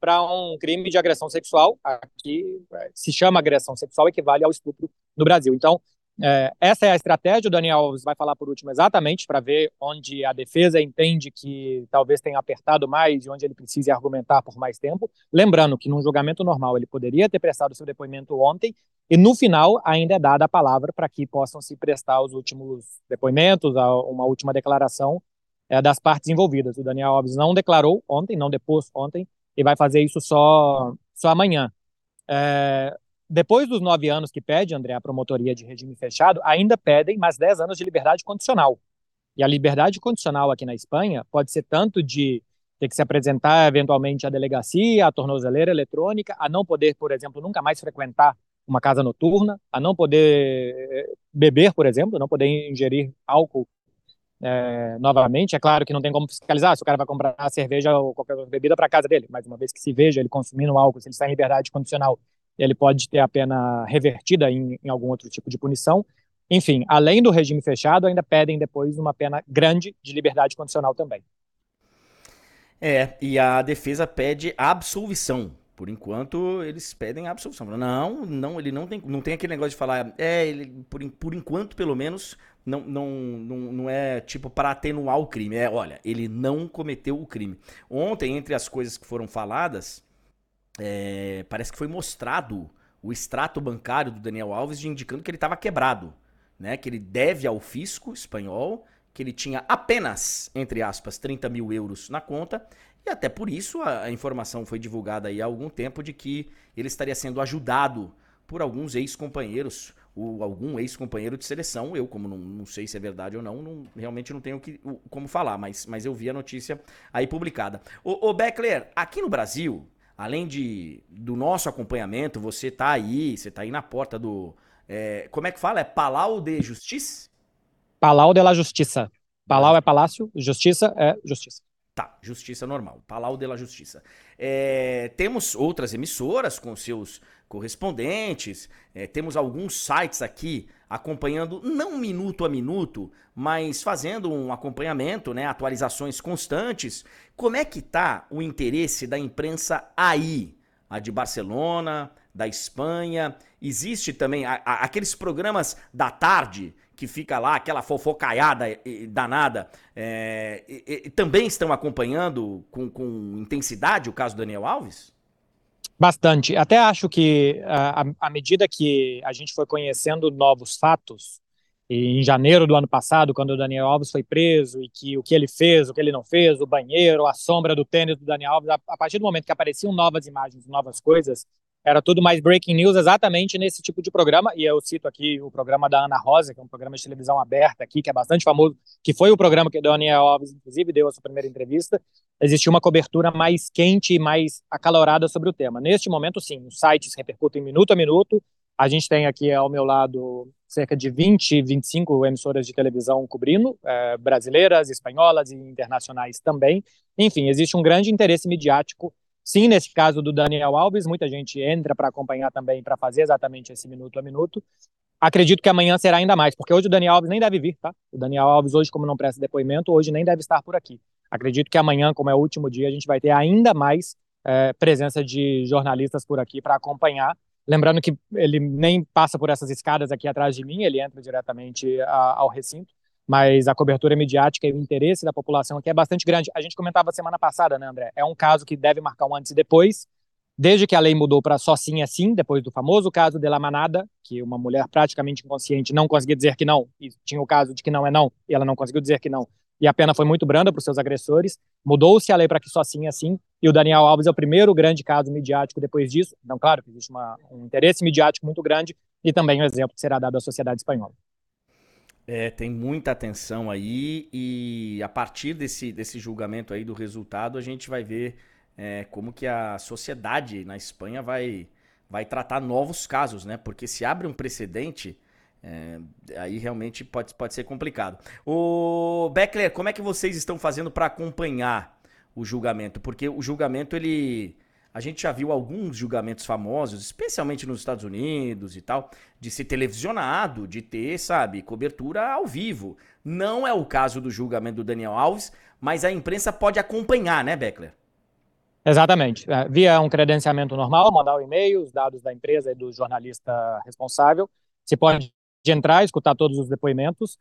para um crime de agressão sexual, aqui é, se chama agressão sexual, equivale ao estupro no Brasil. Então, é, essa é a estratégia. O Daniel Alves vai falar por último exatamente para ver onde a defesa entende que talvez tenha apertado mais e onde ele precise argumentar por mais tempo. Lembrando que num julgamento normal ele poderia ter prestado seu depoimento ontem e no final ainda é dada a palavra para que possam se prestar os últimos depoimentos, uma última declaração é, das partes envolvidas. O Daniel Alves não declarou ontem, não depôs ontem e vai fazer isso só, só amanhã. É, depois dos nove anos que pede, André, a promotoria de regime fechado, ainda pedem mais dez anos de liberdade condicional. E a liberdade condicional aqui na Espanha pode ser tanto de ter que se apresentar eventualmente à delegacia, à tornozeleira eletrônica, a não poder, por exemplo, nunca mais frequentar uma casa noturna, a não poder eh, beber, por exemplo, não poder ingerir álcool é, novamente. É claro que não tem como fiscalizar se o cara vai comprar cerveja ou qualquer bebida para casa dele, mas uma vez que se veja ele consumindo álcool, se ele está em liberdade condicional ele pode ter a pena revertida em, em algum outro tipo de punição. Enfim, além do regime fechado, ainda pedem depois uma pena grande de liberdade condicional também. É, e a defesa pede absolvição. Por enquanto, eles pedem absolvição. Não, não, ele não tem, não tem aquele negócio de falar, é, ele, por, por enquanto, pelo menos, não, não, não, não é tipo para atenuar o crime. É, olha, ele não cometeu o crime. Ontem, entre as coisas que foram faladas, é, parece que foi mostrado o extrato bancário do Daniel Alves indicando que ele estava quebrado, né? Que ele deve ao fisco espanhol, que ele tinha apenas, entre aspas, 30 mil euros na conta. E até por isso a, a informação foi divulgada aí há algum tempo de que ele estaria sendo ajudado por alguns ex-companheiros, ou algum ex-companheiro de seleção. Eu, como não, não, sei se é verdade ou não, não realmente não tenho que, como falar, mas, mas eu vi a notícia aí publicada. Ô Beckler, aqui no Brasil, além de do nosso acompanhamento, você tá aí, você tá aí na porta do. É, como é que fala? É Palau de Justiça? Palau de la Justiça. Palau é palácio, justiça é justiça. Tá, justiça normal. Palau de la Justiça. É, temos outras emissoras com seus correspondentes, é, temos alguns sites aqui acompanhando, não minuto a minuto, mas fazendo um acompanhamento, né, atualizações constantes. Como é que tá o interesse da imprensa aí? A de Barcelona, da Espanha. Existe também a, a, aqueles programas da tarde que fica lá, aquela fofocaiada danada, é, e, e, também estão acompanhando com, com, intensidade o caso do Daniel Alves? Bastante. Até acho que à medida que a gente foi conhecendo novos fatos, em janeiro do ano passado, quando o Daniel Alves foi preso e que o que ele fez, o que ele não fez, o banheiro, a sombra do tênis do Daniel Alves, a, a partir do momento que apareciam novas imagens, novas coisas, era tudo mais breaking news exatamente nesse tipo de programa, e eu cito aqui o programa da Ana Rosa, que é um programa de televisão aberta aqui, que é bastante famoso, que foi o programa que o Daniel Alves, inclusive, deu a sua primeira entrevista, existia uma cobertura mais quente e mais acalorada sobre o tema. Neste momento, sim, os sites repercutem minuto a minuto, a gente tem aqui ao meu lado cerca de 20, 25 emissoras de televisão cobrindo, é, brasileiras, espanholas e internacionais também. Enfim, existe um grande interesse midiático Sim, nesse caso do Daniel Alves, muita gente entra para acompanhar também, para fazer exatamente esse minuto a minuto. Acredito que amanhã será ainda mais, porque hoje o Daniel Alves nem deve vir, tá? O Daniel Alves, hoje, como não presta depoimento, hoje nem deve estar por aqui. Acredito que amanhã, como é o último dia, a gente vai ter ainda mais é, presença de jornalistas por aqui para acompanhar. Lembrando que ele nem passa por essas escadas aqui atrás de mim, ele entra diretamente a, ao recinto mas a cobertura midiática e o interesse da população aqui é bastante grande. A gente comentava semana passada, né, André? É um caso que deve marcar um antes e depois, desde que a lei mudou para só sim é sim, depois do famoso caso de La Manada, que uma mulher praticamente inconsciente não conseguia dizer que não, e tinha o caso de que não é não, e ela não conseguiu dizer que não, e a pena foi muito branda para os seus agressores. Mudou-se a lei para que só sim é sim, e o Daniel Alves é o primeiro grande caso midiático depois disso. Então, claro que existe uma, um interesse midiático muito grande e também um exemplo que será dado à sociedade espanhola. É, tem muita atenção aí e a partir desse, desse julgamento aí do resultado a gente vai ver é, como que a sociedade na Espanha vai, vai tratar novos casos, né? Porque se abre um precedente, é, aí realmente pode, pode ser complicado. O Beckler, como é que vocês estão fazendo para acompanhar o julgamento? Porque o julgamento ele a gente já viu alguns julgamentos famosos, especialmente nos Estados Unidos e tal, de ser televisionado, de ter, sabe, cobertura ao vivo. Não é o caso do julgamento do Daniel Alves, mas a imprensa pode acompanhar, né, Beckler? Exatamente. É, via um credenciamento normal, mandar o um e-mail, os dados da empresa e do jornalista responsável. Você pode entrar, escutar todos os depoimentos,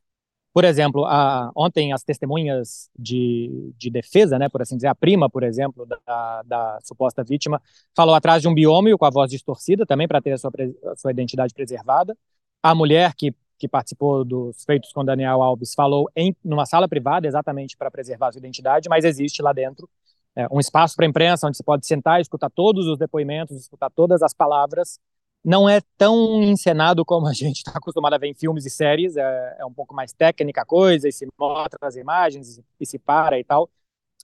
por exemplo, a, ontem as testemunhas de, de, defesa, né, por assim dizer, a prima, por exemplo, da, da suposta vítima, falou atrás de um biômio com a voz distorcida, também para ter a sua, a sua identidade preservada. A mulher que, que participou dos feitos com Daniel Alves falou em numa sala privada, exatamente para preservar a sua identidade, mas existe lá dentro é, um espaço para a imprensa onde você pode sentar, escutar todos os depoimentos, escutar todas as palavras não é tão encenado como a gente está acostumado a ver em filmes e séries, é, é, um pouco mais técnica a coisa, e se mostra as imagens, e se para e tal,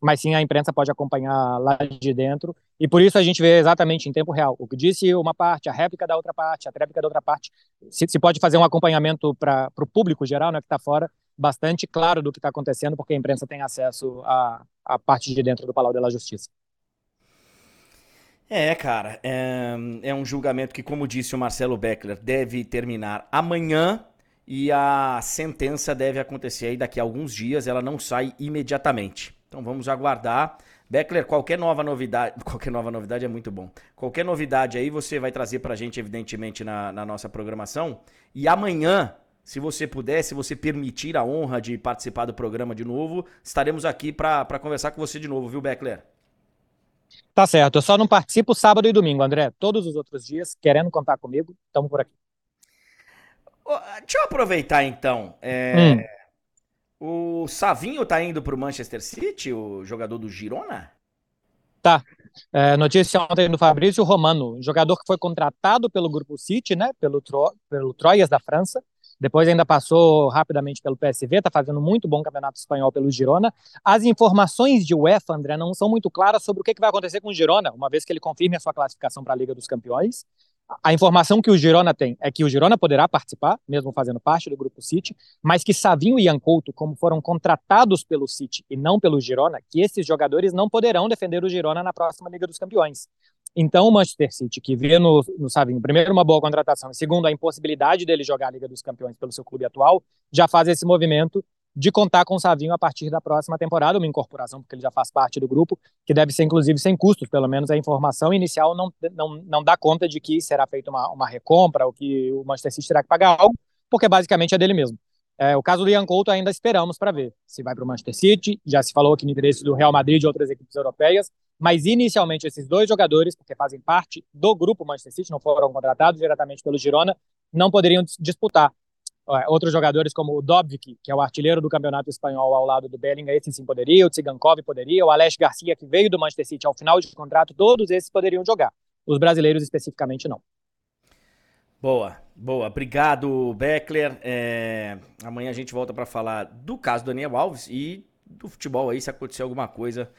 mas sim a imprensa pode acompanhar lá de dentro, e por isso a gente vê exatamente em tempo real o que disse uma parte, a réplica da outra parte, a réplica da outra parte, se, se pode fazer um acompanhamento para o público geral, né, que está fora, bastante claro do que está acontecendo, porque a imprensa tem acesso à, à parte de dentro do Palau da Justiça. É, cara, é, é, um julgamento que, como disse o Marcelo Beckler, deve terminar amanhã e a sentença deve acontecer aí daqui a alguns dias, ela não sai imediatamente. Então vamos aguardar. Beckler, qualquer nova novidade, qualquer nova novidade é muito bom. Qualquer novidade aí você vai trazer pra gente, evidentemente, na, na nossa programação. E amanhã, se você puder, se você permitir a honra de participar do programa de novo, estaremos aqui para conversar com você de novo, viu, Beckler? Tá certo, eu só não participo sábado e domingo, André. Todos os outros dias, querendo contar comigo, estamos por aqui. Deixa eu aproveitar então. É... Hum. O Savinho tá indo pro Manchester City, o jogador do Girona? Tá. É, notícia ontem do Fabrício Romano, jogador que foi contratado pelo Grupo City, né, pelo, Tro... pelo Troyes da França, depois ainda passou rapidamente pelo PSV, está fazendo muito bom campeonato espanhol pelo Girona. As informações de UEFA, André, não são muito claras sobre o que, vai acontecer com o Girona, uma vez que ele confirme a sua classificação para a Liga dos Campeões. A informação que o Girona tem é que o Girona poderá participar, mesmo fazendo parte do grupo City, mas que Savinho e Ian Couto, como foram contratados pelo City e não pelo Girona, que esses jogadores não poderão defender o Girona na próxima Liga dos Campeões. Então, o Manchester City, que vê no, no Savinho, primeiro, uma boa contratação, e segundo, a impossibilidade dele jogar a Liga dos Campeões pelo seu clube atual, já faz esse movimento de contar com o Savinho a partir da próxima temporada, uma incorporação, porque ele já faz parte do grupo, que deve ser inclusive sem custos, pelo menos a informação inicial não, não, não dá conta de que será feita uma, uma recompra, ou que o Manchester City terá que pagar algo, porque basicamente é dele mesmo. É, o caso do Ian Couto ainda esperamos para ver se vai para o Manchester City, já se falou aqui no interesse do Real Madrid e outras equipes europeias, mas inicialmente esses dois jogadores, porque fazem parte do grupo Manchester City, não foram contratados diretamente pelo Girona, não poderiam disputar Outros jogadores como o Dobvik, que é o artilheiro do campeonato espanhol ao lado do Bellingham, esse sim poderia, o Tsigankov poderia, o Alex Garcia, que veio do Manchester City ao final de contrato, todos esses poderiam jogar. Os brasileiros especificamente não. Boa, boa. Obrigado, Beckler. É... Amanhã a gente volta para falar do caso do Daniel Alves e do futebol aí, se acontecer alguma coisa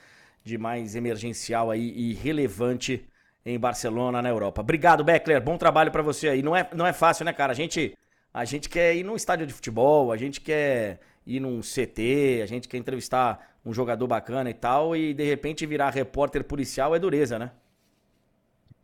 de mais emergencial aí e relevante em Barcelona, na Europa. Obrigado, Beckler. Bom trabalho para você aí. Não é, não é fácil, né, cara? A gente a gente quer ir num estádio de futebol, a gente quer ir num CT, a gente quer entrevistar um jogador bacana e tal, e de repente virar repórter policial é dureza, né?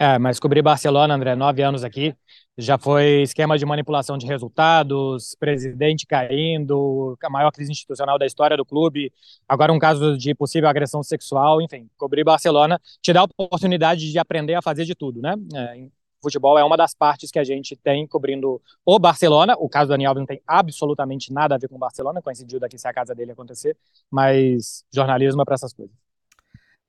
É, mas cobrir Barcelona, André, nove anos aqui, já foi esquema de manipulação de resultados, presidente caindo, a maior crise institucional da história do clube, agora um caso de possível agressão sexual, enfim, cobrir Barcelona te dá a oportunidade de aprender a fazer de tudo, né? É, futebol é uma das partes que a gente tem cobrindo o Barcelona. O caso do Daniel não tem absolutamente nada a ver com o Barcelona, coincidiu daqui se a casa dele acontecer, mas jornalismo é para essas coisas.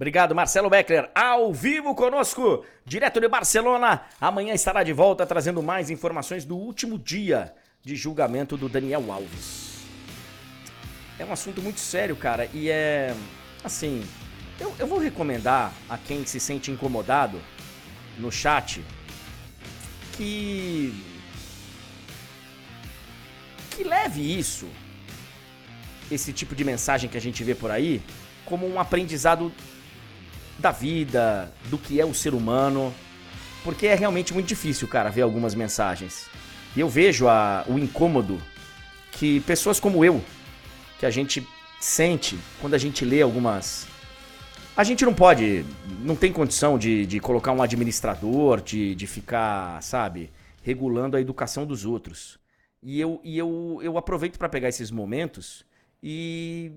Obrigado, Marcelo Beckler, ao vivo conosco, direto de Barcelona. Amanhã estará de volta trazendo mais informações do último dia de julgamento do Daniel Alves. É um assunto muito sério, cara, e é. Assim, eu, eu vou recomendar a quem se sente incomodado no chat que que leve isso, esse tipo de mensagem que a gente vê por aí, como um aprendizado da vida, do que é o ser humano, porque é realmente muito difícil, cara, ver algumas mensagens. E eu vejo a, o incômodo que pessoas como eu, que a gente sente quando a gente lê algumas a gente não pode, não tem condição de, de colocar um administrador, de, de ficar, sabe, regulando a educação dos outros. E eu, e eu, eu aproveito para pegar esses momentos e,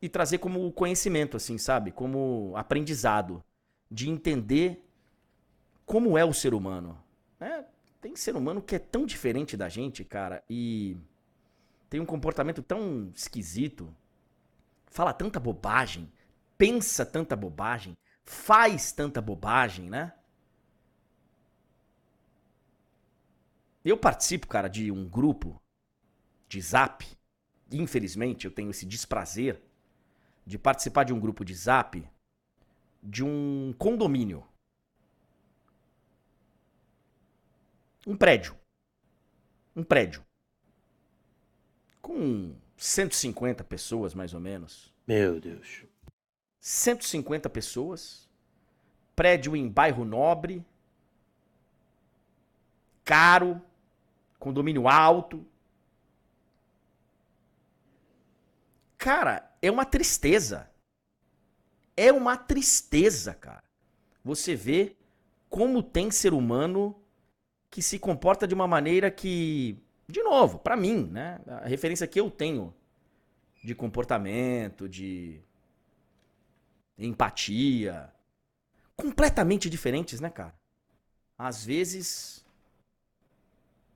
e trazer como conhecimento, assim, sabe? Como aprendizado. De entender como é o ser humano. É, tem ser humano que é tão diferente da gente, cara, e tem um comportamento tão esquisito, fala tanta bobagem pensa tanta bobagem, faz tanta bobagem, né? Eu participo, cara, de um grupo de zap. Infelizmente, eu tenho esse desprazer de participar de um grupo de zap de um condomínio. Um prédio. Um prédio. Com 150 pessoas, mais ou menos. Meu Deus. 150 pessoas, prédio em bairro nobre, caro, condomínio alto. Cara, é uma tristeza. É uma tristeza, cara. Você vê como tem ser humano que se comporta de uma maneira que, de novo, para mim, né, a referência que eu tenho de comportamento, de empatia. Completamente diferentes, né, cara? Às vezes,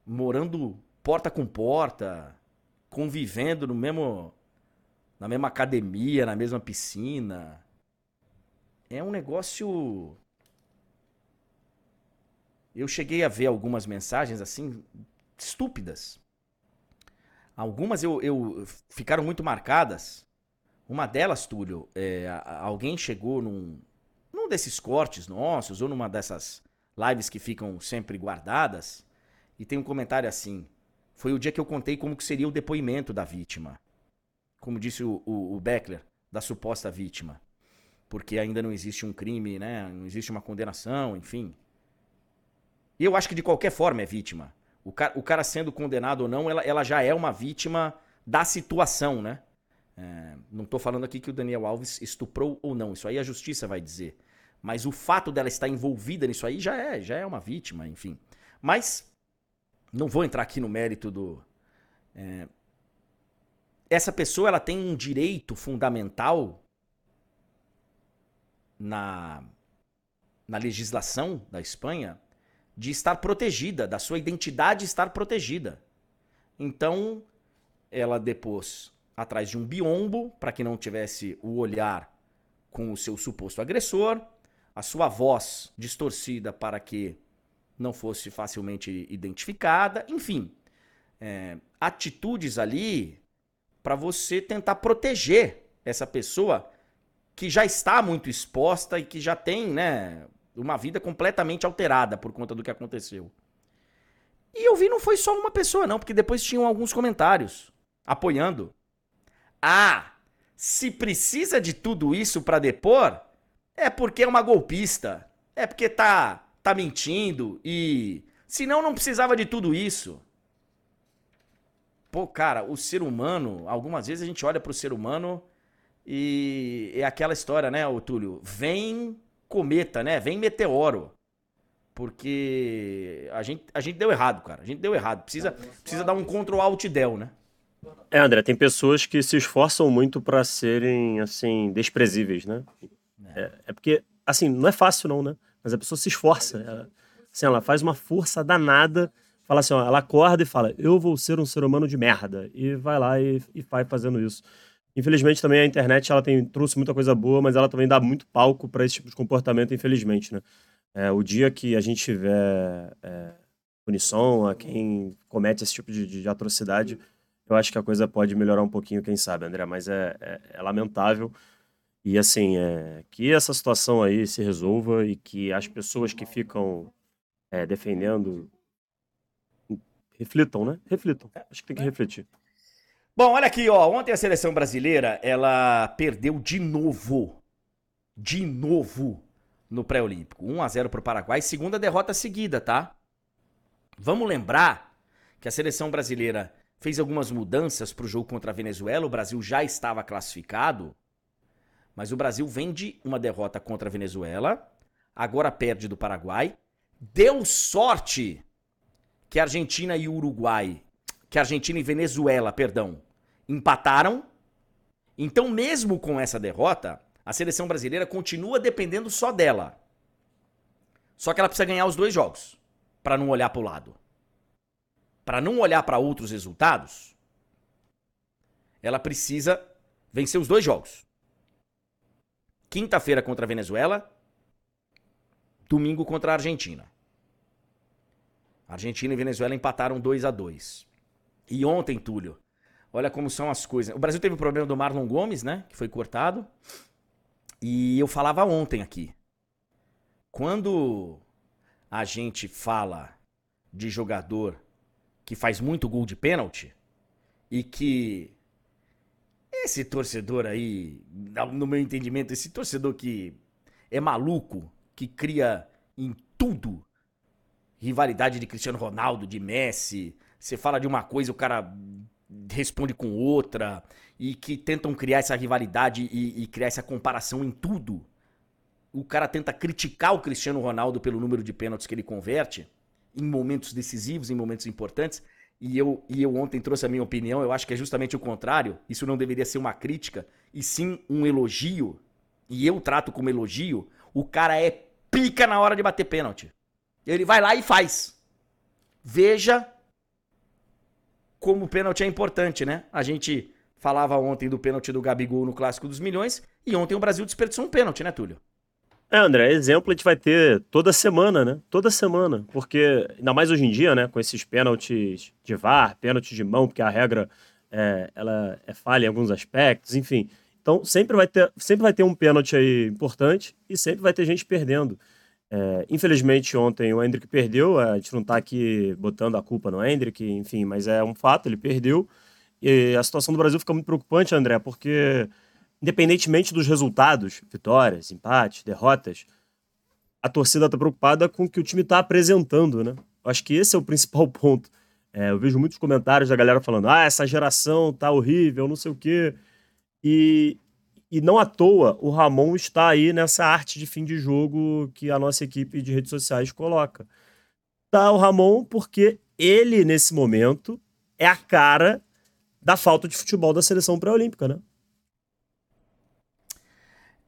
morando porta com porta, convivendo no mesmo na mesma academia, na mesma piscina. É um negócio eu cheguei a ver algumas mensagens assim estúpidas. Algumas eu, eu ficaram muito marcadas uma delas, Túlio, é, alguém chegou num, num desses cortes nossos, ou numa dessas lives que ficam sempre guardadas, e tem um comentário assim: Foi o dia que eu contei como que seria o depoimento da vítima. Como disse o, o, o Beckler, da suposta vítima. Porque ainda não existe um crime, né? Não existe uma condenação, enfim. E eu acho que de qualquer forma é vítima. O cara, o cara sendo condenado ou não, ela, ela já é uma vítima da situação, né? É, não estou falando aqui que o Daniel Alves estuprou ou não, isso aí a justiça vai dizer. Mas o fato dela estar envolvida nisso aí já é, já é uma vítima, enfim. Mas não vou entrar aqui no mérito do. É, essa pessoa ela tem um direito fundamental na, na legislação da Espanha de estar protegida, da sua identidade estar protegida. Então, ela depois atrás de um biombo para que não tivesse o olhar com o seu suposto agressor, a sua voz distorcida para que não fosse facilmente identificada, enfim, é, atitudes ali para você tentar proteger essa pessoa que já está muito exposta e que já tem, né, uma vida completamente alterada por conta do que aconteceu. E eu vi não foi só uma pessoa não, porque depois tinham alguns comentários apoiando. Ah, se precisa de tudo isso para depor, é porque é uma golpista. É porque tá tá mentindo e senão não precisava de tudo isso. Pô, cara, o ser humano, algumas vezes a gente olha pro ser humano e é aquela história, né, o Túlio? Vem cometa, né? Vem meteoro. Porque a gente, a gente deu errado, cara. A gente deu errado. Precisa, precisa dar um Ctrl Alt Del, né? É, André, tem pessoas que se esforçam muito para serem, assim, desprezíveis, né? É. é. é, porque, assim, não é fácil não, né? Mas a pessoa se esforça. Ela, assim, ela faz uma força danada, fala assim, ó, ela acorda e fala, eu vou ser um ser humano de merda. E vai lá e, e vai fazendo isso. Infelizmente também a internet ela tem trouxe muita coisa boa, mas ela também dá muito palco para esse tipo de comportamento, infelizmente, né? É, o dia que a gente tiver é, punição a quem comete esse tipo de, de atrocidade, eu acho que a coisa pode melhorar um pouquinho, quem sabe, André, mas é, é, é lamentável. E assim, é, que essa situação aí se resolva e que as pessoas que ficam é, defendendo reflitam, né? Reflitam. Acho que tem que refletir. Bom, olha aqui, ó. Ontem a seleção brasileira, ela perdeu de novo. De novo no pré-olímpico. 1 a 0 pro Paraguai, segunda derrota seguida, tá? Vamos lembrar que a seleção brasileira fez algumas mudanças para o jogo contra a Venezuela. O Brasil já estava classificado, mas o Brasil vem de uma derrota contra a Venezuela, agora perde do Paraguai. Deu sorte que Argentina e Uruguai, que Argentina e Venezuela, perdão, empataram. Então, mesmo com essa derrota, a seleção brasileira continua dependendo só dela. Só que ela precisa ganhar os dois jogos para não olhar para o lado para não olhar para outros resultados, ela precisa vencer os dois jogos. Quinta-feira contra a Venezuela, domingo contra a Argentina. Argentina e Venezuela empataram 2 a 2. E ontem, Túlio, olha como são as coisas. O Brasil teve o problema do Marlon Gomes, né, que foi cortado. E eu falava ontem aqui. Quando a gente fala de jogador que faz muito gol de pênalti e que esse torcedor aí, no meu entendimento, esse torcedor que é maluco, que cria em tudo rivalidade de Cristiano Ronaldo, de Messi, você fala de uma coisa, o cara responde com outra, e que tentam criar essa rivalidade e, e criar essa comparação em tudo. O cara tenta criticar o Cristiano Ronaldo pelo número de pênaltis que ele converte em momentos decisivos, em momentos importantes. E eu, e eu ontem trouxe a minha opinião, eu acho que é justamente o contrário. Isso não deveria ser uma crítica, e sim um elogio. E eu trato como elogio. O cara é pica na hora de bater pênalti. Ele vai lá e faz. Veja como o pênalti é importante, né? A gente falava ontem do pênalti do Gabigol no Clássico dos Milhões, e ontem o Brasil desperdiçou um pênalti, né, Túlio? É, André, exemplo a gente vai ter toda semana, né? Toda semana. Porque, ainda mais hoje em dia, né? Com esses pênaltis de VAR, pênaltis de mão, porque a regra é, ela é falha em alguns aspectos, enfim. Então, sempre vai ter, sempre vai ter um pênalti aí importante e sempre vai ter gente perdendo. É, infelizmente, ontem o Hendrick perdeu. A gente não tá aqui botando a culpa no Hendrick, enfim, mas é um fato, ele perdeu. E a situação do Brasil fica muito preocupante, André, porque independentemente dos resultados, vitórias, empates, derrotas, a torcida tá preocupada com o que o time tá apresentando, né? Acho que esse é o principal ponto. É, eu vejo muitos comentários da galera falando: ah, essa geração tá horrível, não sei o quê. E, e não à toa o Ramon está aí nessa arte de fim de jogo que a nossa equipe de redes sociais coloca. Tá o Ramon porque ele, nesse momento, é a cara da falta de futebol da seleção pré-olímpica, né?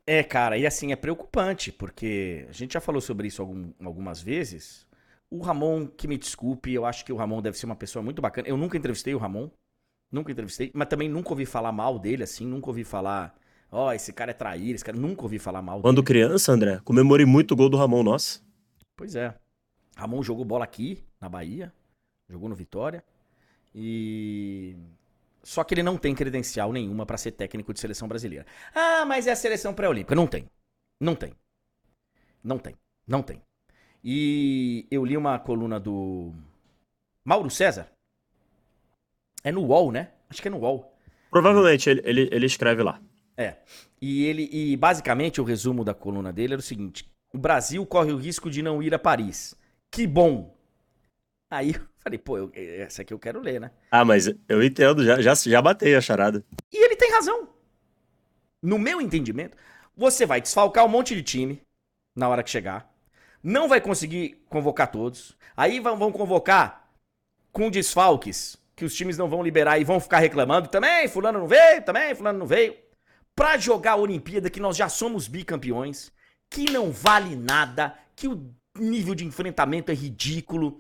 É, cara, e assim, é preocupante, porque a gente já falou sobre isso algum, algumas vezes. O Ramon, que me desculpe, eu acho que o Ramon deve ser uma pessoa muito bacana. Eu nunca entrevistei o Ramon, nunca entrevistei, mas também nunca ouvi falar mal dele, assim, nunca ouvi falar, ó, oh, esse cara é traíra, esse cara, nunca ouvi falar mal Quando criança, André, comemorei muito o gol do Ramon, nossa. Pois é. Ramon jogou bola aqui, na Bahia, jogou no Vitória, e só que ele não tem credencial nenhuma para ser técnico de seleção brasileira. Ah, mas é a seleção pré-olímpica. Não tem. Não tem. Não tem. Não tem. E eu li uma coluna do Mauro César. É no UOL, né? Acho que é no UOL. Provavelmente ele, ele, ele escreve lá. É. E ele e basicamente o resumo da coluna dele era o seguinte: o Brasil corre o risco de não ir a Paris. Que bom. Aí Falei, pô, eu, essa aqui eu quero ler, né? Ah, mas eu entendo, já, já, já batei a charada. E ele tem razão. No meu entendimento, você vai desfalcar um monte de time na hora que chegar. Não vai conseguir convocar todos. Aí vão, vão convocar com desfalques que os times não vão liberar e vão ficar reclamando. Também, fulano não veio, também, fulano não veio. Pra jogar a Olimpíada, que nós já somos bicampeões, que não vale nada, que o nível de enfrentamento é ridículo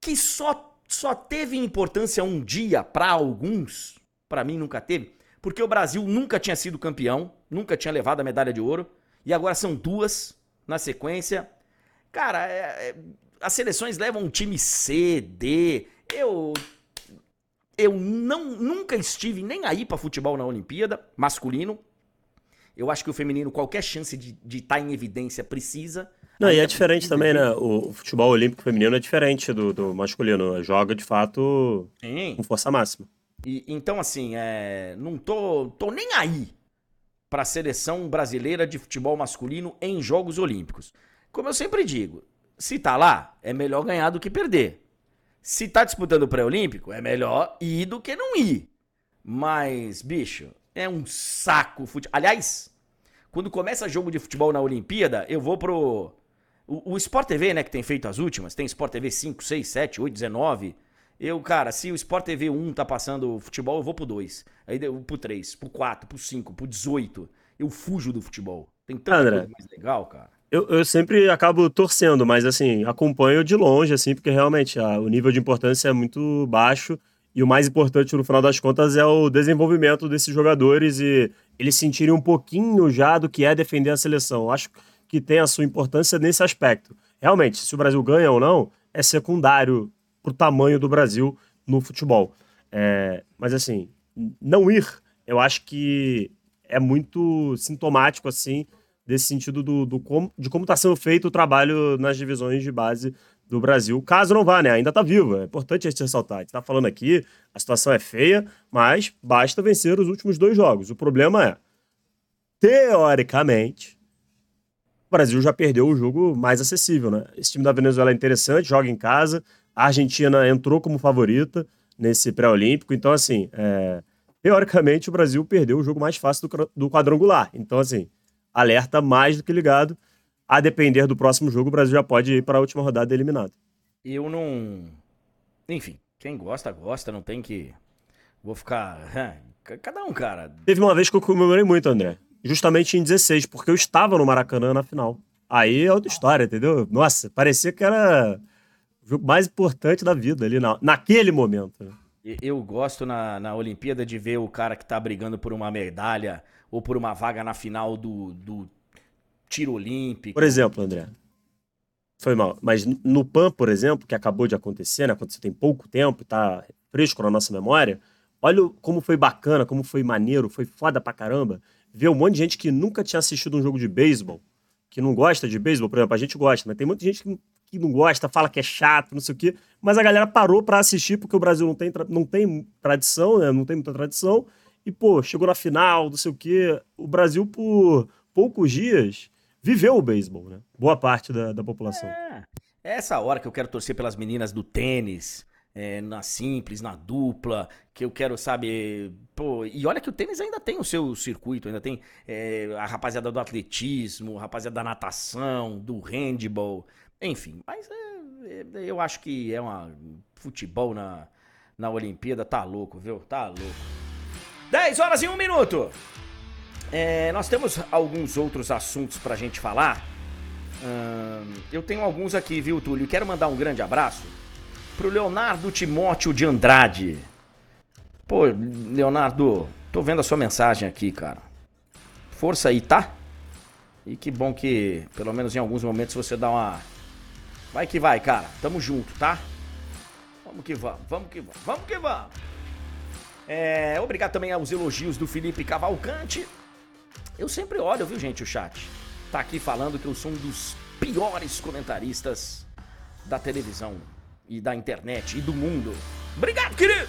que só, só teve importância um dia para alguns, para mim nunca teve, porque o Brasil nunca tinha sido campeão, nunca tinha levado a medalha de ouro, e agora são duas na sequência. Cara, é, é, as seleções levam um time C, D. Eu eu não nunca estive nem aí para futebol na Olimpíada masculino. Eu acho que o feminino qualquer chance de estar tá em evidência precisa. Não, e é diferente também, né? O futebol olímpico feminino é diferente do, do masculino. Joga, de fato, Sim. com força máxima. E, então, assim, é, não tô, tô nem aí para a seleção brasileira de futebol masculino em Jogos Olímpicos. Como eu sempre digo, se tá lá, é melhor ganhar do que perder. Se tá disputando o pré-olímpico, é melhor ir do que não ir. Mas, bicho, é um saco futebol. Aliás, quando começa jogo de futebol na Olimpíada, eu vou pro o, o Sport TV, né, que tem feito as últimas, tem Sport TV 5, 6, 7, 8, 19. Eu, cara, se o Sport TV 1 tá passando futebol, eu vou pro 2. Aí eu pro 3, pro 4, pro 5, pro 18. Eu fujo do futebol. Tem tanta André, coisa mais legal, cara. Eu, eu sempre acabo torcendo, mas assim, acompanho de longe, assim, porque realmente a, o nível de importância é muito baixo. E o mais importante, no final das contas, é o desenvolvimento desses jogadores e eles sentirem um pouquinho já do que é defender a seleção. Acho que tem a sua importância nesse aspecto. Realmente, se o Brasil ganha ou não, é secundário para o tamanho do Brasil no futebol. É, mas assim, não ir, eu acho que é muito sintomático assim desse sentido do, do como, de como está sendo feito o trabalho nas divisões de base do Brasil. Caso não vá, né? Ainda está vivo. É importante a gente ressaltar. A gente está falando aqui, a situação é feia, mas basta vencer os últimos dois jogos. O problema é, teoricamente, Brasil já perdeu o jogo mais acessível, né? Esse time da Venezuela é interessante, joga em casa. A Argentina entrou como favorita nesse pré-olímpico. Então, assim, é... teoricamente, o Brasil perdeu o jogo mais fácil do quadrangular. Então, assim, alerta mais do que ligado. A depender do próximo jogo, o Brasil já pode ir para a última rodada eliminado. Eu não. Enfim, quem gosta, gosta, não tem que. Vou ficar. Cada um, cara. Teve uma vez que eu comemorei muito, André justamente em 16, porque eu estava no Maracanã na final. Aí é outra história, entendeu? Nossa, parecia que era o jogo mais importante da vida ali na, naquele momento. Né? Eu gosto na, na Olimpíada de ver o cara que tá brigando por uma medalha ou por uma vaga na final do, do tiro olímpico. Por exemplo, André. Foi mal. Mas no PAN, por exemplo, que acabou de acontecer, né? Aconteceu tem pouco tempo tá fresco na nossa memória. Olha como foi bacana, como foi maneiro, foi foda pra caramba ver um monte de gente que nunca tinha assistido um jogo de beisebol, que não gosta de beisebol, por exemplo, a gente gosta, mas tem muita gente que, que não gosta, fala que é chato, não sei o quê, mas a galera parou para assistir porque o Brasil não tem, não tem tradição, né? não tem muita tradição, e, pô, chegou na final, não sei o quê. O Brasil, por poucos dias, viveu o beisebol, né? Boa parte da, da população. É. é essa hora que eu quero torcer pelas meninas do tênis, é, na simples, na dupla, que eu quero, sabe, pô, e olha que o tênis ainda tem o seu circuito, ainda tem é, a rapaziada do atletismo, a rapaziada da natação, do handball, enfim, mas é, é eu acho que é uma futebol na, na Olimpíada, tá louco, viu? Tá louco. 10 horas e 1 minuto. É, nós temos alguns outros assuntos pra gente falar. Hum, eu tenho alguns aqui, viu, Túlio? Quero mandar um grande abraço pro Leonardo Timóteo de Andrade. Pô, Leonardo, tô vendo a sua mensagem aqui, cara. Força aí, tá? E que bom que, pelo menos em alguns momentos, você dá uma. Vai que vai, cara. Tamo junto, tá? Vamos que vamos, vamos que vamos, vamos que vamos. É, obrigado também aos elogios do Felipe Cavalcante. Eu sempre olho, viu, gente, o chat. Tá aqui falando que eu sou um dos piores comentaristas da televisão e da internet e do mundo. Obrigado, querido!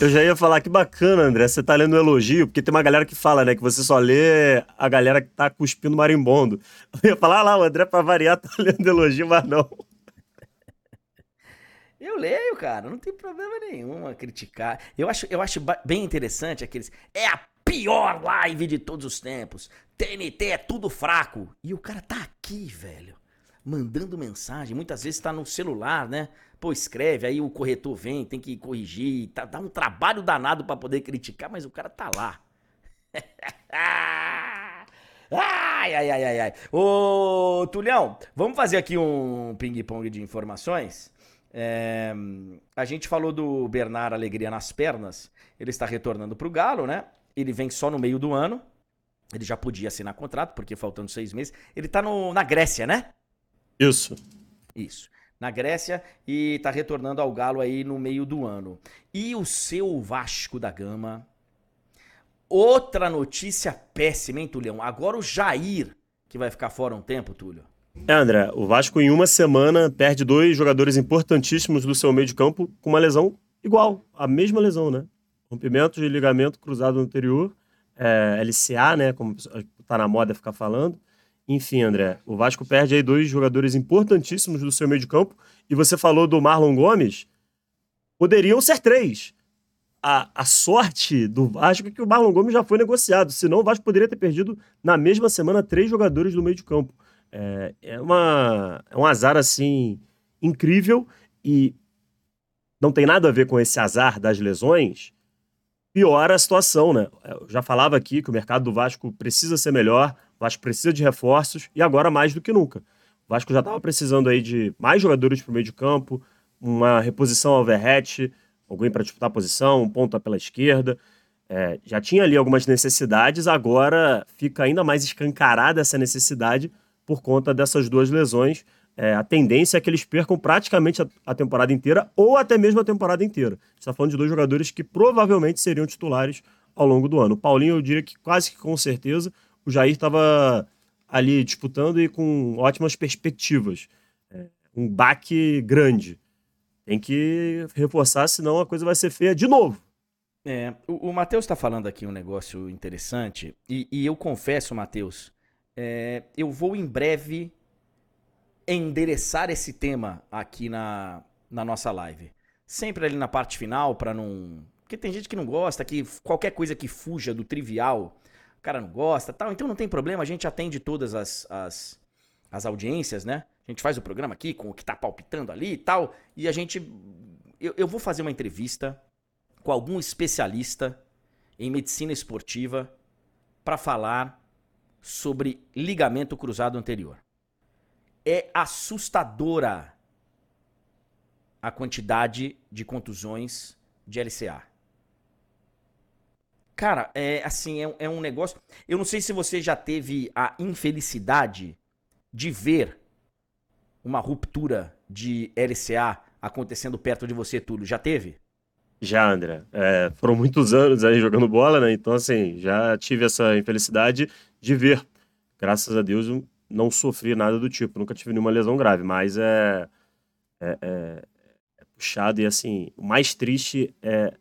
Eu já ia falar que bacana, André, você tá lendo um elogio, porque tem uma galera que fala, né, que você só lê a galera que tá cuspindo marimbondo. Eu ia falar, ah lá, o André, pra variar, tá lendo elogio, mas não. Eu leio, cara, não tem problema nenhum a criticar. Eu acho, eu acho bem interessante aqueles. É a pior live de todos os tempos. TNT é tudo fraco. E o cara tá aqui, velho mandando mensagem, muitas vezes está no celular, né? Pô, escreve, aí o corretor vem, tem que corrigir, tá, dá um trabalho danado para poder criticar, mas o cara tá lá. ai, ai, ai, ai, ai. Ô, Tulhão, vamos fazer aqui um ping-pong de informações? É, a gente falou do Bernard Alegria nas pernas, ele está retornando para o Galo, né? Ele vem só no meio do ano, ele já podia assinar contrato, porque faltando seis meses. Ele tá no, na Grécia, né? Isso. Isso. Na Grécia e tá retornando ao Galo aí no meio do ano. E o seu Vasco da Gama. Outra notícia péssima, hein, Tulhão? Agora o Jair, que vai ficar fora um tempo, Túlio. É, André, o Vasco em uma semana perde dois jogadores importantíssimos do seu meio de campo com uma lesão igual, a mesma lesão, né? Rompimento de ligamento cruzado anterior, é, LCA, né? Como tá na moda ficar falando. Enfim, André, o Vasco perde aí dois jogadores importantíssimos do seu meio de campo. E você falou do Marlon Gomes. Poderiam ser três. A, a sorte do Vasco é que o Marlon Gomes já foi negociado. Senão o Vasco poderia ter perdido na mesma semana três jogadores do meio de campo. É, é, uma, é um azar assim incrível e não tem nada a ver com esse azar das lesões. Piora a situação, né? Eu já falava aqui que o mercado do Vasco precisa ser melhor. O Vasco precisa de reforços e agora mais do que nunca. O Vasco já estava precisando aí de mais jogadores para o meio de campo, uma reposição ao alguém para disputar a posição, um ponto pela esquerda. É, já tinha ali algumas necessidades, agora fica ainda mais escancarada essa necessidade por conta dessas duas lesões. É, a tendência é que eles percam praticamente a, a, temporada inteira ou até mesmo a temporada inteira. Está falando de dois jogadores que provavelmente seriam titulares ao longo do ano. O Paulinho, eu diria que quase que com certeza o Jair estava ali disputando e com ótimas perspectivas. É, um baque grande. Tem que reforçar, senão a coisa vai ser feia de novo. É, o, o Matheus está falando aqui um negócio interessante, e, e eu confesso, Matheus, é, eu vou em breve endereçar esse tema aqui na, na nossa live. Sempre ali na parte final, para não. Porque tem gente que não gosta, que qualquer coisa que fuja do trivial cara não gosta tal. Então não tem problema, a gente atende todas as, as, as audiências, né? A gente faz o programa aqui com o que tá palpitando ali e tal. E a gente. Eu, eu vou fazer uma entrevista com algum especialista em medicina esportiva para falar sobre ligamento cruzado anterior. É assustadora a quantidade de contusões de LCA. Cara, é assim, é, é um negócio. Eu não sei se você já teve a infelicidade de ver uma ruptura de LCA acontecendo perto de você, Túlio. Já teve? Já, André. É, foram muitos anos aí jogando bola, né? Então, assim, já tive essa infelicidade de ver. Graças a Deus, não sofri nada do tipo. Nunca tive nenhuma lesão grave, mas é, é, é, é puxado. E, assim, o mais triste é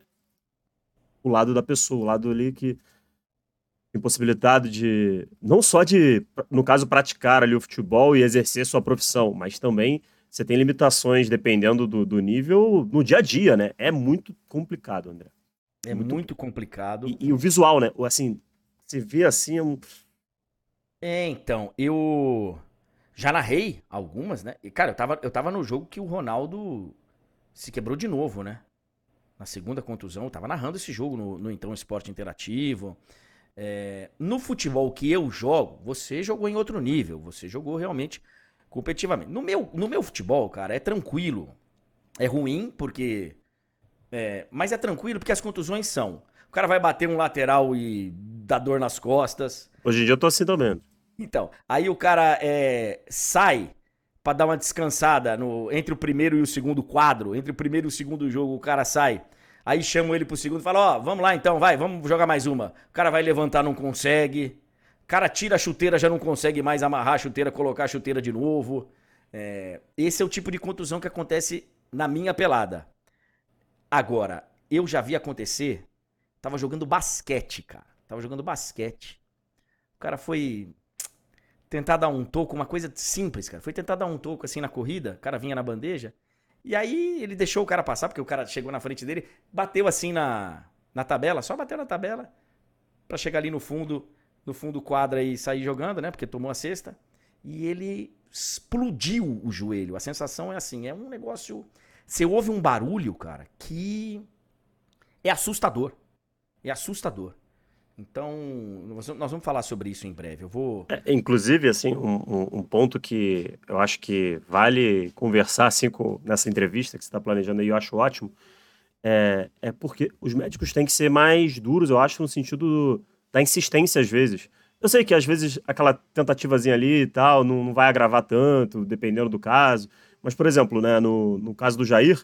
o lado da pessoa, o lado ali que impossibilitado de, não só de, no caso, praticar ali o futebol e exercer sua profissão, mas também você tem limitações dependendo do, do nível no dia a dia, né? É muito complicado, André. É muito, muito complicado. E, e, o visual, né? Assim, você vê assim. É, um... é, então, eu já narrei algumas, né? E, cara, eu tava, eu tava no jogo que o Ronaldo se quebrou de novo, né? Na segunda contusão, eu tava narrando esse jogo no, no Então Esporte Interativo. É, no futebol que eu jogo, você jogou em outro nível. Você jogou realmente competitivamente. No meu, no meu futebol, cara, é tranquilo. É ruim porque. É, mas é tranquilo porque as contusões são. O cara vai bater um lateral e dá dor nas costas. Hoje em dia eu tô assim também. Então, aí o cara é, sai para dar uma descansada no, entre o primeiro e o segundo quadro. Entre o primeiro e o segundo jogo, o cara sai. Aí chamam ele pro segundo e falam: Ó, oh, vamos lá então, vai, vamos jogar mais uma. O cara vai levantar, não consegue cara tira a chuteira, já não consegue mais amarrar a chuteira, colocar a chuteira de novo. É, esse é o tipo de contusão que acontece na minha pelada. Agora, eu já vi acontecer. Tava jogando basquete, cara. Tava jogando basquete. O cara foi tentar dar um toco, uma coisa simples, cara. Foi tentar dar um toco assim na corrida. O cara vinha na bandeja. E aí ele deixou o cara passar, porque o cara chegou na frente dele, bateu assim na, na tabela, só bateu na tabela, para chegar ali no fundo no fundo do quadro e sair jogando, né? Porque tomou a cesta. E ele explodiu o joelho. A sensação é assim, é um negócio. Você ouve um barulho, cara, que é assustador. É assustador. Então, nós vamos falar sobre isso em breve. Eu vou. É, inclusive, assim, um, um, ponto que eu acho que vale conversar assim com, nessa entrevista que você está planejando aí, eu acho ótimo. É, é porque os médicos têm que ser mais duros, eu acho, no sentido da insistência às vezes. Eu sei que às vezes aquela tentativazinha ali e tal não, não vai agravar tanto, dependendo do caso. Mas, por exemplo, né, no, no caso do Jair,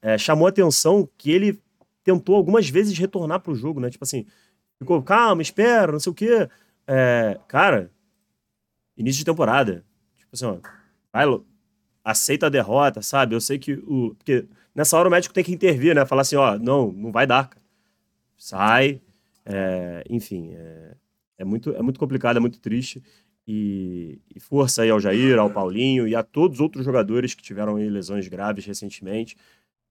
é, chamou a atenção que ele tentou algumas vezes retornar para o jogo, né? Tipo assim, ficou, calma, espera, não sei o quê. É, cara, início de temporada. Tipo assim, ó, vai, aceita a derrota, sabe? Eu sei que o. Porque nessa hora o médico tem que intervir, né? Falar assim, ó, não, não vai dar, cara. Sai, é, enfim, é, é, muito, é muito complicado, é muito triste. E, e, força aí ao Jair, ao Paulinho e a todos os outros jogadores que tiveram lesões graves recentemente.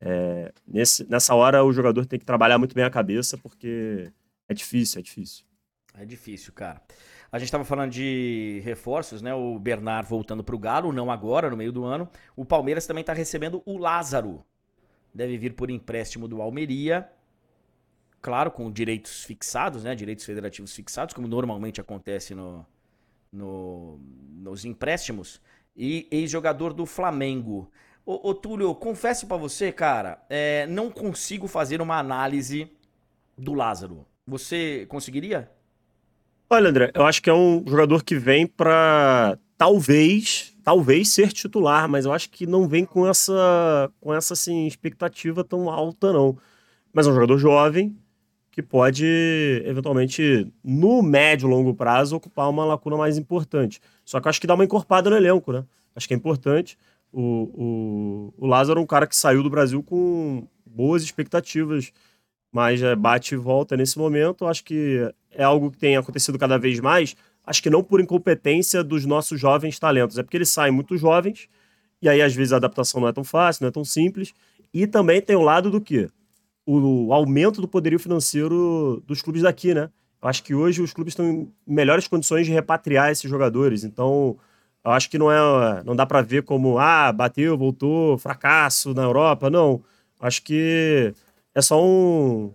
É, nesse, nessa hora o jogador tem que trabalhar muito bem a cabeça, porque é difícil, é difícil. É difícil, cara. A gente estava falando de reforços, né? O Bernard voltando para o Galo, não agora, no meio do ano. O Palmeiras também está recebendo o Lázaro. Deve vir por empréstimo do Almeria claro, com direitos fixados, né? Direitos federativos fixados, como normalmente acontece no, no nos empréstimos. E ex-jogador do Flamengo. Ô, ô Túlio, confesso para você, cara, é, não consigo fazer uma análise do Lázaro. Você conseguiria? Olha, André, eu acho que é um jogador que vem para talvez, talvez ser titular, mas eu acho que não vem com essa, com essa assim, expectativa tão alta, não. Mas é um jogador jovem, que pode, eventualmente, no médio e longo prazo, ocupar uma lacuna mais importante. Só que eu acho que dá uma encorpada no elenco, né? Acho que é importante. O, o, o Lázaro é um cara que saiu do Brasil com boas expectativas, mas é, bate e volta nesse momento. Acho que é algo que tem acontecido cada vez mais. Acho que não por incompetência dos nossos jovens talentos, é porque eles saem muito jovens, e aí às vezes a adaptação não é tão fácil, não é tão simples. E também tem o lado do que? O aumento do poderio financeiro dos clubes daqui, né? Eu acho que hoje os clubes estão em melhores condições de repatriar esses jogadores. Então, eu acho que não é, não dá para ver como ah, bateu, voltou, fracasso na Europa. Não. Acho que é só um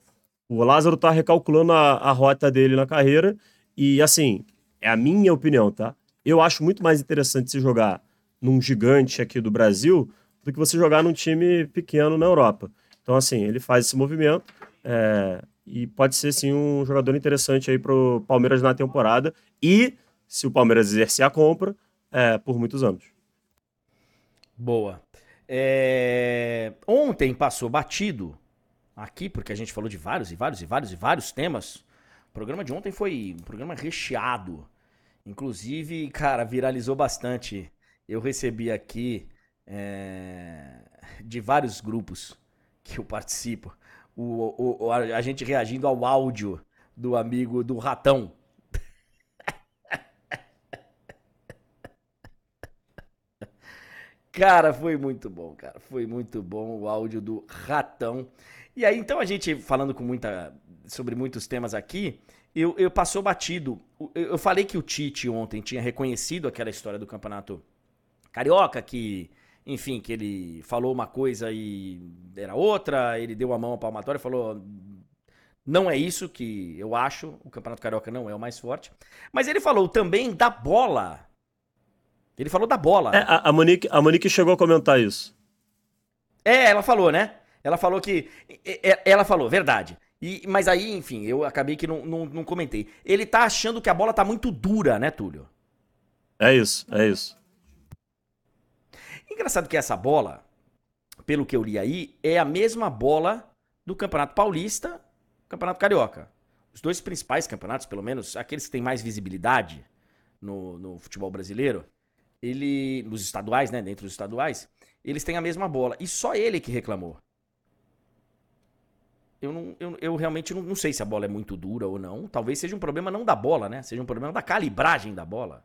o Lázaro tá recalculando a, a rota dele na carreira e assim, é a minha opinião, tá? Eu acho muito mais interessante se jogar num gigante aqui do Brasil do que você jogar num time pequeno na Europa. Então, assim, ele faz esse movimento é, e pode ser, sim, um jogador interessante aí para o Palmeiras na temporada e, se o Palmeiras exercer a compra, é, por muitos anos. Boa. É... Ontem passou batido aqui, porque a gente falou de vários e vários e vários e vários temas. O programa de ontem foi um programa recheado. Inclusive, cara, viralizou bastante. Eu recebi aqui é... de vários grupos que eu participo. O, o, a gente reagindo ao áudio do amigo do ratão. Cara, foi muito bom, cara. Foi muito bom o áudio do ratão. E aí, então, a gente falando com muita. sobre muitos temas aqui, eu, eu passou batido. Eu falei que o Tite ontem tinha reconhecido aquela história do campeonato carioca, que enfim, que ele falou uma coisa e era outra, ele deu a mão à palmatória e falou. Não é isso que eu acho, o Campeonato Carioca não é o mais forte. Mas ele falou também da bola. Ele falou da bola. É, a, a, Monique, a Monique chegou a comentar isso. É, ela falou, né? Ela falou que. Ela falou, verdade. E, mas aí, enfim, eu acabei que não, não, não, comentei. Ele tá achando que a bola tá muito dura, né, Túlio? É isso, é isso. Engraçado que essa bola, pelo que eu li aí, é a mesma bola do Campeonato Paulista, Campeonato Carioca. Os dois principais campeonatos, pelo menos, aqueles que têm mais visibilidade no, no futebol brasileiro, ele. Nos estaduais, né? Dentro dos estaduais, eles têm a mesma bola. E só ele que reclamou eu, não, eu, eu realmente não, não, sei se a bola é muito dura ou não. Talvez seja um problema não da bola, né? Seja um problema da calibragem da bola.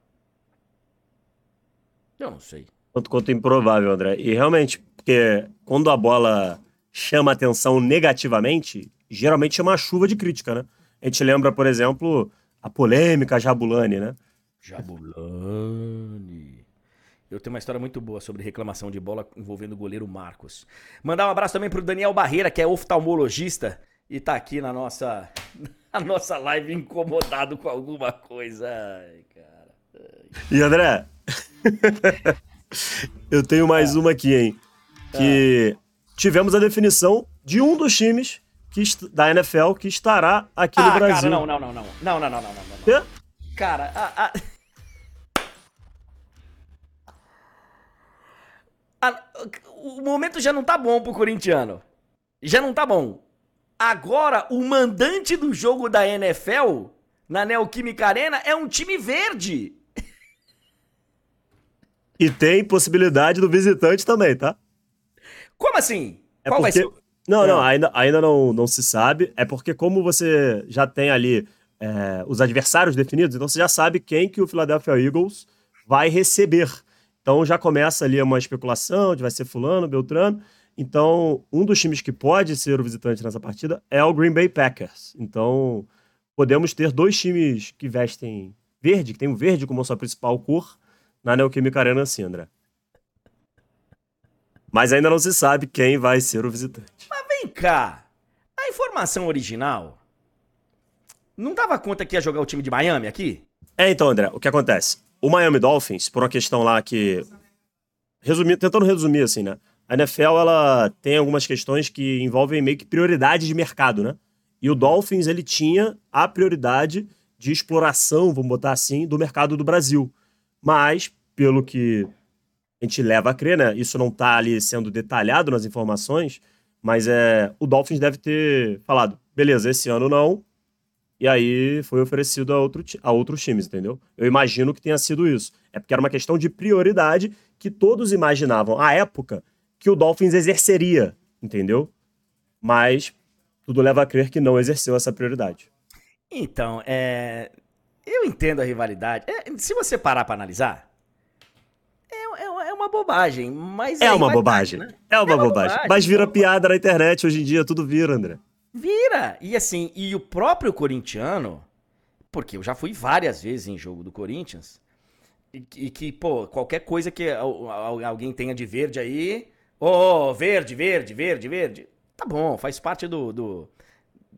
Eu não sei. Quanto quanto improvável, André. E realmente, porque quando a bola chama atenção negativamente, geralmente chama uma chuva de crítica, né? A gente lembra, por exemplo, a polêmica Jabulani, né? Jabulani. Eu tenho uma história muito boa sobre reclamação de bola envolvendo o goleiro Marcos. Mandar um abraço também pro Daniel Barreira, que é oftalmologista e tá aqui na nossa, na nossa live incomodado com alguma coisa. Ai, cara. Ai. E André, eu tenho mais uma aqui, hein? Que tivemos a definição de um dos times que, da NFL que estará aqui ah, no Brasil. Cara, não, não, não, não. Não, não, não, não, não. não. Cara, a, a... A, o momento já não tá bom pro corintiano. Já não tá bom. Agora, o mandante do jogo da NFL na Neoquímica Arena é um time verde. E tem possibilidade do visitante também, tá? Como assim? É Qual porque... vai ser? Não, não, ainda, ainda não, não se sabe. É porque como você já tem ali é, os adversários definidos, então você já sabe quem que o Philadelphia Eagles vai receber. Então já começa ali uma especulação de vai ser fulano, Beltrano. Então, um dos times que pode ser o visitante nessa partida é o Green Bay Packers. Então, podemos ter dois times que vestem verde, que tem o verde como sua principal cor, na Neoquímica Arena assim, André. Mas ainda não se sabe quem vai ser o visitante. Mas vem cá, a informação original não dava conta que ia jogar o time de Miami aqui? É, então, André, o que acontece? O Miami Dolphins, por uma questão lá que. Resumir, tentando resumir assim, né? A NFL ela tem algumas questões que envolvem meio que prioridade de mercado, né? E o Dolphins ele tinha a prioridade de exploração, vamos botar assim, do mercado do Brasil. Mas, pelo que a gente leva a crer, né? Isso não está ali sendo detalhado nas informações, mas é, o Dolphins deve ter falado, beleza, esse ano não, e aí foi oferecido a, outro, a outros times, entendeu? Eu imagino que tenha sido isso. É porque era uma questão de prioridade que todos imaginavam, à época, que o Dolphins exerceria, entendeu? Mas tudo leva a crer que não exerceu essa prioridade. Então, é... eu entendo a rivalidade. É, se você parar para analisar, é, é, é, uma bobagem, mas... É uma bobagem, né? é uma, é uma bobagem. bobagem. Mas vira piada na internet hoje em dia, tudo vira, André. Vira! E assim, e o próprio corintiano, porque eu já fui várias vezes em jogo do Corinthians, e, e que, pô, qualquer coisa que alguém tenha de verde aí, ô, oh, verde, verde, verde, verde, tá bom, faz parte do, do,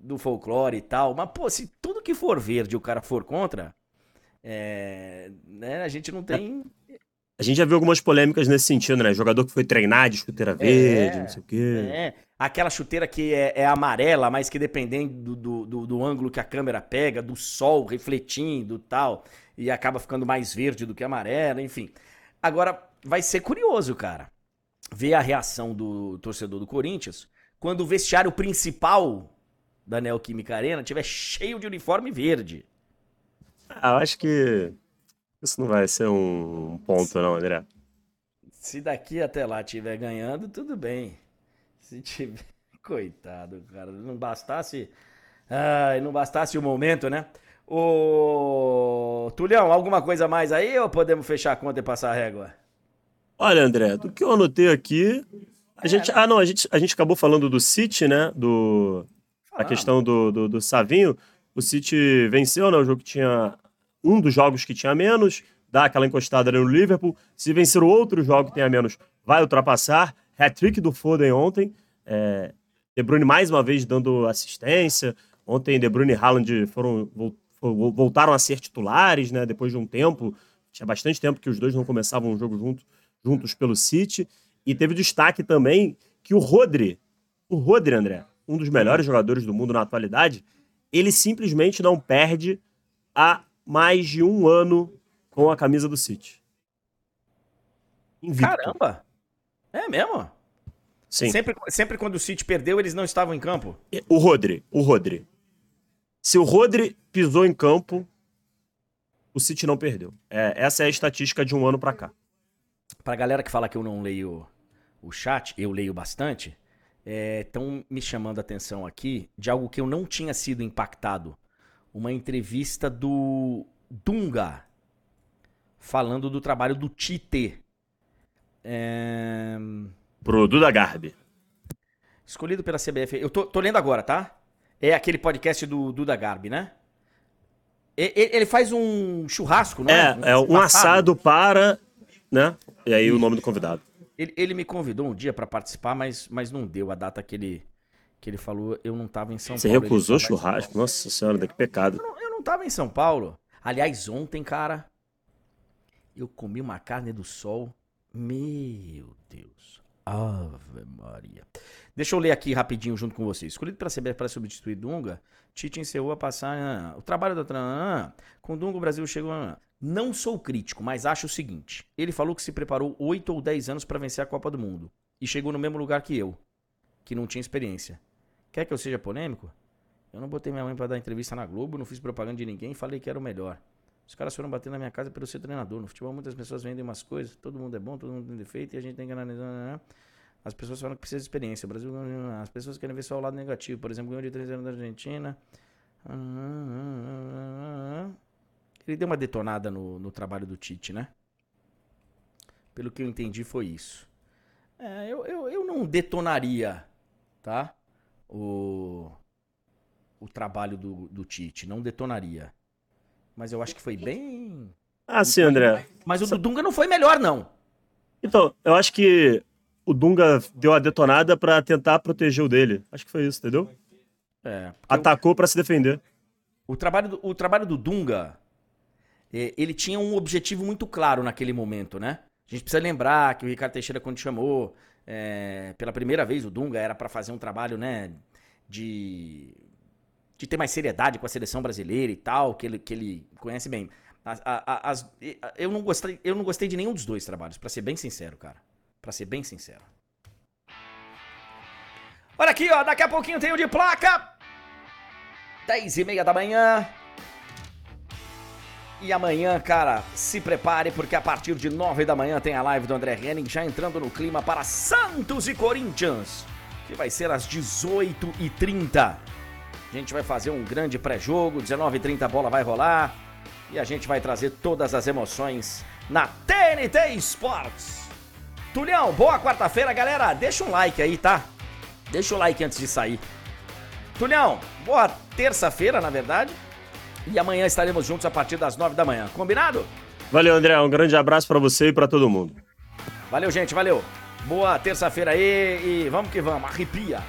do folclore e tal, mas, pô, se tudo que for verde o cara for contra, é, né, a gente não tem... A gente já viu algumas polêmicas nesse sentido, né? Jogador que foi treinar de chuteira é, verde, é, não sei o quê. É. Aquela chuteira que é, é amarela, mas que dependendo do, do, do, ângulo que a câmera pega, do sol refletindo tal, e acaba ficando mais verde do que amarela, enfim. Agora, vai ser curioso, cara, ver a reação do torcedor do Corinthians quando o vestiário principal da Neoquímica Arena tiver cheio de uniforme verde. Ah, eu acho que isso não vai ser um ponto, não, André. Se daqui até lá tiver ganhando, tudo bem. Se tiver. Coitado, cara. Não bastasse. Ai, não bastasse o momento, né? Ô. Tulhão, alguma coisa mais aí ou podemos fechar a conta e passar a régua? Olha, André, do que eu anotei aqui, a gente, ah, não, a gente, a gente acabou falando do City, né? Do, a questão do, do, do, Savinho. O City venceu, né? O jogo que tinha. Um dos jogos que tinha menos, dá aquela encostada no Liverpool. Se vencer o outro jogo que tenha menos, vai ultrapassar. Hat-trick do Foden ontem. É, De Bruyne mais uma vez dando assistência. Ontem De Bruyne e Haaland foram, voltaram a ser titulares, né? Depois de um tempo. Tinha bastante tempo que os dois não começavam um jogo junto, juntos pelo City. E teve destaque também que o Rodri, o Rodri, André, um dos melhores jogadores do mundo na atualidade, ele simplesmente não perde há mais de um ano com a camisa do City. Invicto. Caramba! É mesmo? Sim. Sempre, sempre quando o City perdeu, eles não estavam em campo? O Rodri, o Rodri. Se o Rodri pisou em campo, o City não perdeu. É, essa é a estatística de um ano para cá. Pra galera que fala que eu não leio o chat, eu leio bastante, estão é, me chamando a atenção aqui de algo que eu não tinha sido impactado. Uma entrevista do Dunga falando do trabalho do Tite. É... Pro Duda Garbi. Escolhido pela CBF. Eu tô, tô, lendo agora, tá? É aquele podcast do Duda Garbi, né? Ele faz um churrasco, não é? É, é um assado para, né? E aí o nome do convidado. Ele, ele me convidou um dia para participar, mas, mas não deu a data que ele, que ele falou. Eu não tava em São Você Paulo. Você recusou churrasco? Nossa senhora, que pecado. Eu não, eu não tava em São Paulo. Aliás, ontem, cara, eu comi uma carne do sol. Meu Deus. Ave Maria. Deixa eu ler aqui rapidinho junto com vocês. Escolhido CBF para substituir Dunga, Tite encerrou a passar. Ah, o trabalho da. Ah, com Dunga, o Brasil chegou. Ah, não sou crítico, mas acho o seguinte: ele falou que se preparou 8 ou 10 anos para vencer a Copa do Mundo e chegou no mesmo lugar que eu, que não tinha experiência. Quer que eu seja polêmico? Eu não botei minha mãe para dar entrevista na Globo, não fiz propaganda de ninguém falei que era o melhor. Os caras foram bater na minha casa pelo ser treinador. No futebol, muitas pessoas vendem umas coisas, todo mundo é bom, todo mundo tem defeito e a gente tem que analisar. Né, né? As pessoas falam que precisa de experiência. O Brasil, as pessoas querem ver só o lado negativo. Por exemplo, ganhou de 3 anos da Argentina. Ele deu uma detonada no, no trabalho do Tite, né? Pelo que eu entendi, foi isso. É, eu, eu, eu não detonaria, tá? O, o trabalho do, do Tite. Não detonaria. Mas eu acho que foi bem. Ah, sim, André. Mas o do Dunga não foi melhor, não. Então, eu acho que o Dunga deu a detonada para tentar proteger o dele. Acho que foi isso, entendeu? É. Atacou eu... para se defender. O trabalho, do, o trabalho do Dunga é, ele tinha um objetivo muito claro naquele momento, né? A gente precisa lembrar que o Ricardo Teixeira, quando chamou é, pela primeira vez o Dunga, era para fazer um trabalho, né, de, de ter mais seriedade com a seleção brasileira e tal, que ele, que ele conhece bem. As, as, eu, não gostei, eu não gostei de nenhum dos dois trabalhos, para ser bem sincero, cara. Para ser bem sincero. Olha aqui, ó, daqui a pouquinho tem o de placa. 10 e meia da manhã. E amanhã, cara, se prepare porque a partir de 9 da manhã tem a live do André Henning já entrando no clima para Santos e Corinthians, que vai ser às 18h30. A gente vai fazer um grande pré-jogo, 19h30 a bola vai rolar e a gente vai trazer todas as emoções na TNT Sports. Tulião, boa quarta-feira, galera. Deixa um like aí, tá? Deixa o like antes de sair. Tulião, boa terça-feira, na verdade. E amanhã estaremos juntos a partir das nove da manhã. Combinado? Valeu, André. Um grande abraço para você e para todo mundo. Valeu, gente. Valeu. Boa terça-feira aí e vamos que vamos. Arrepia.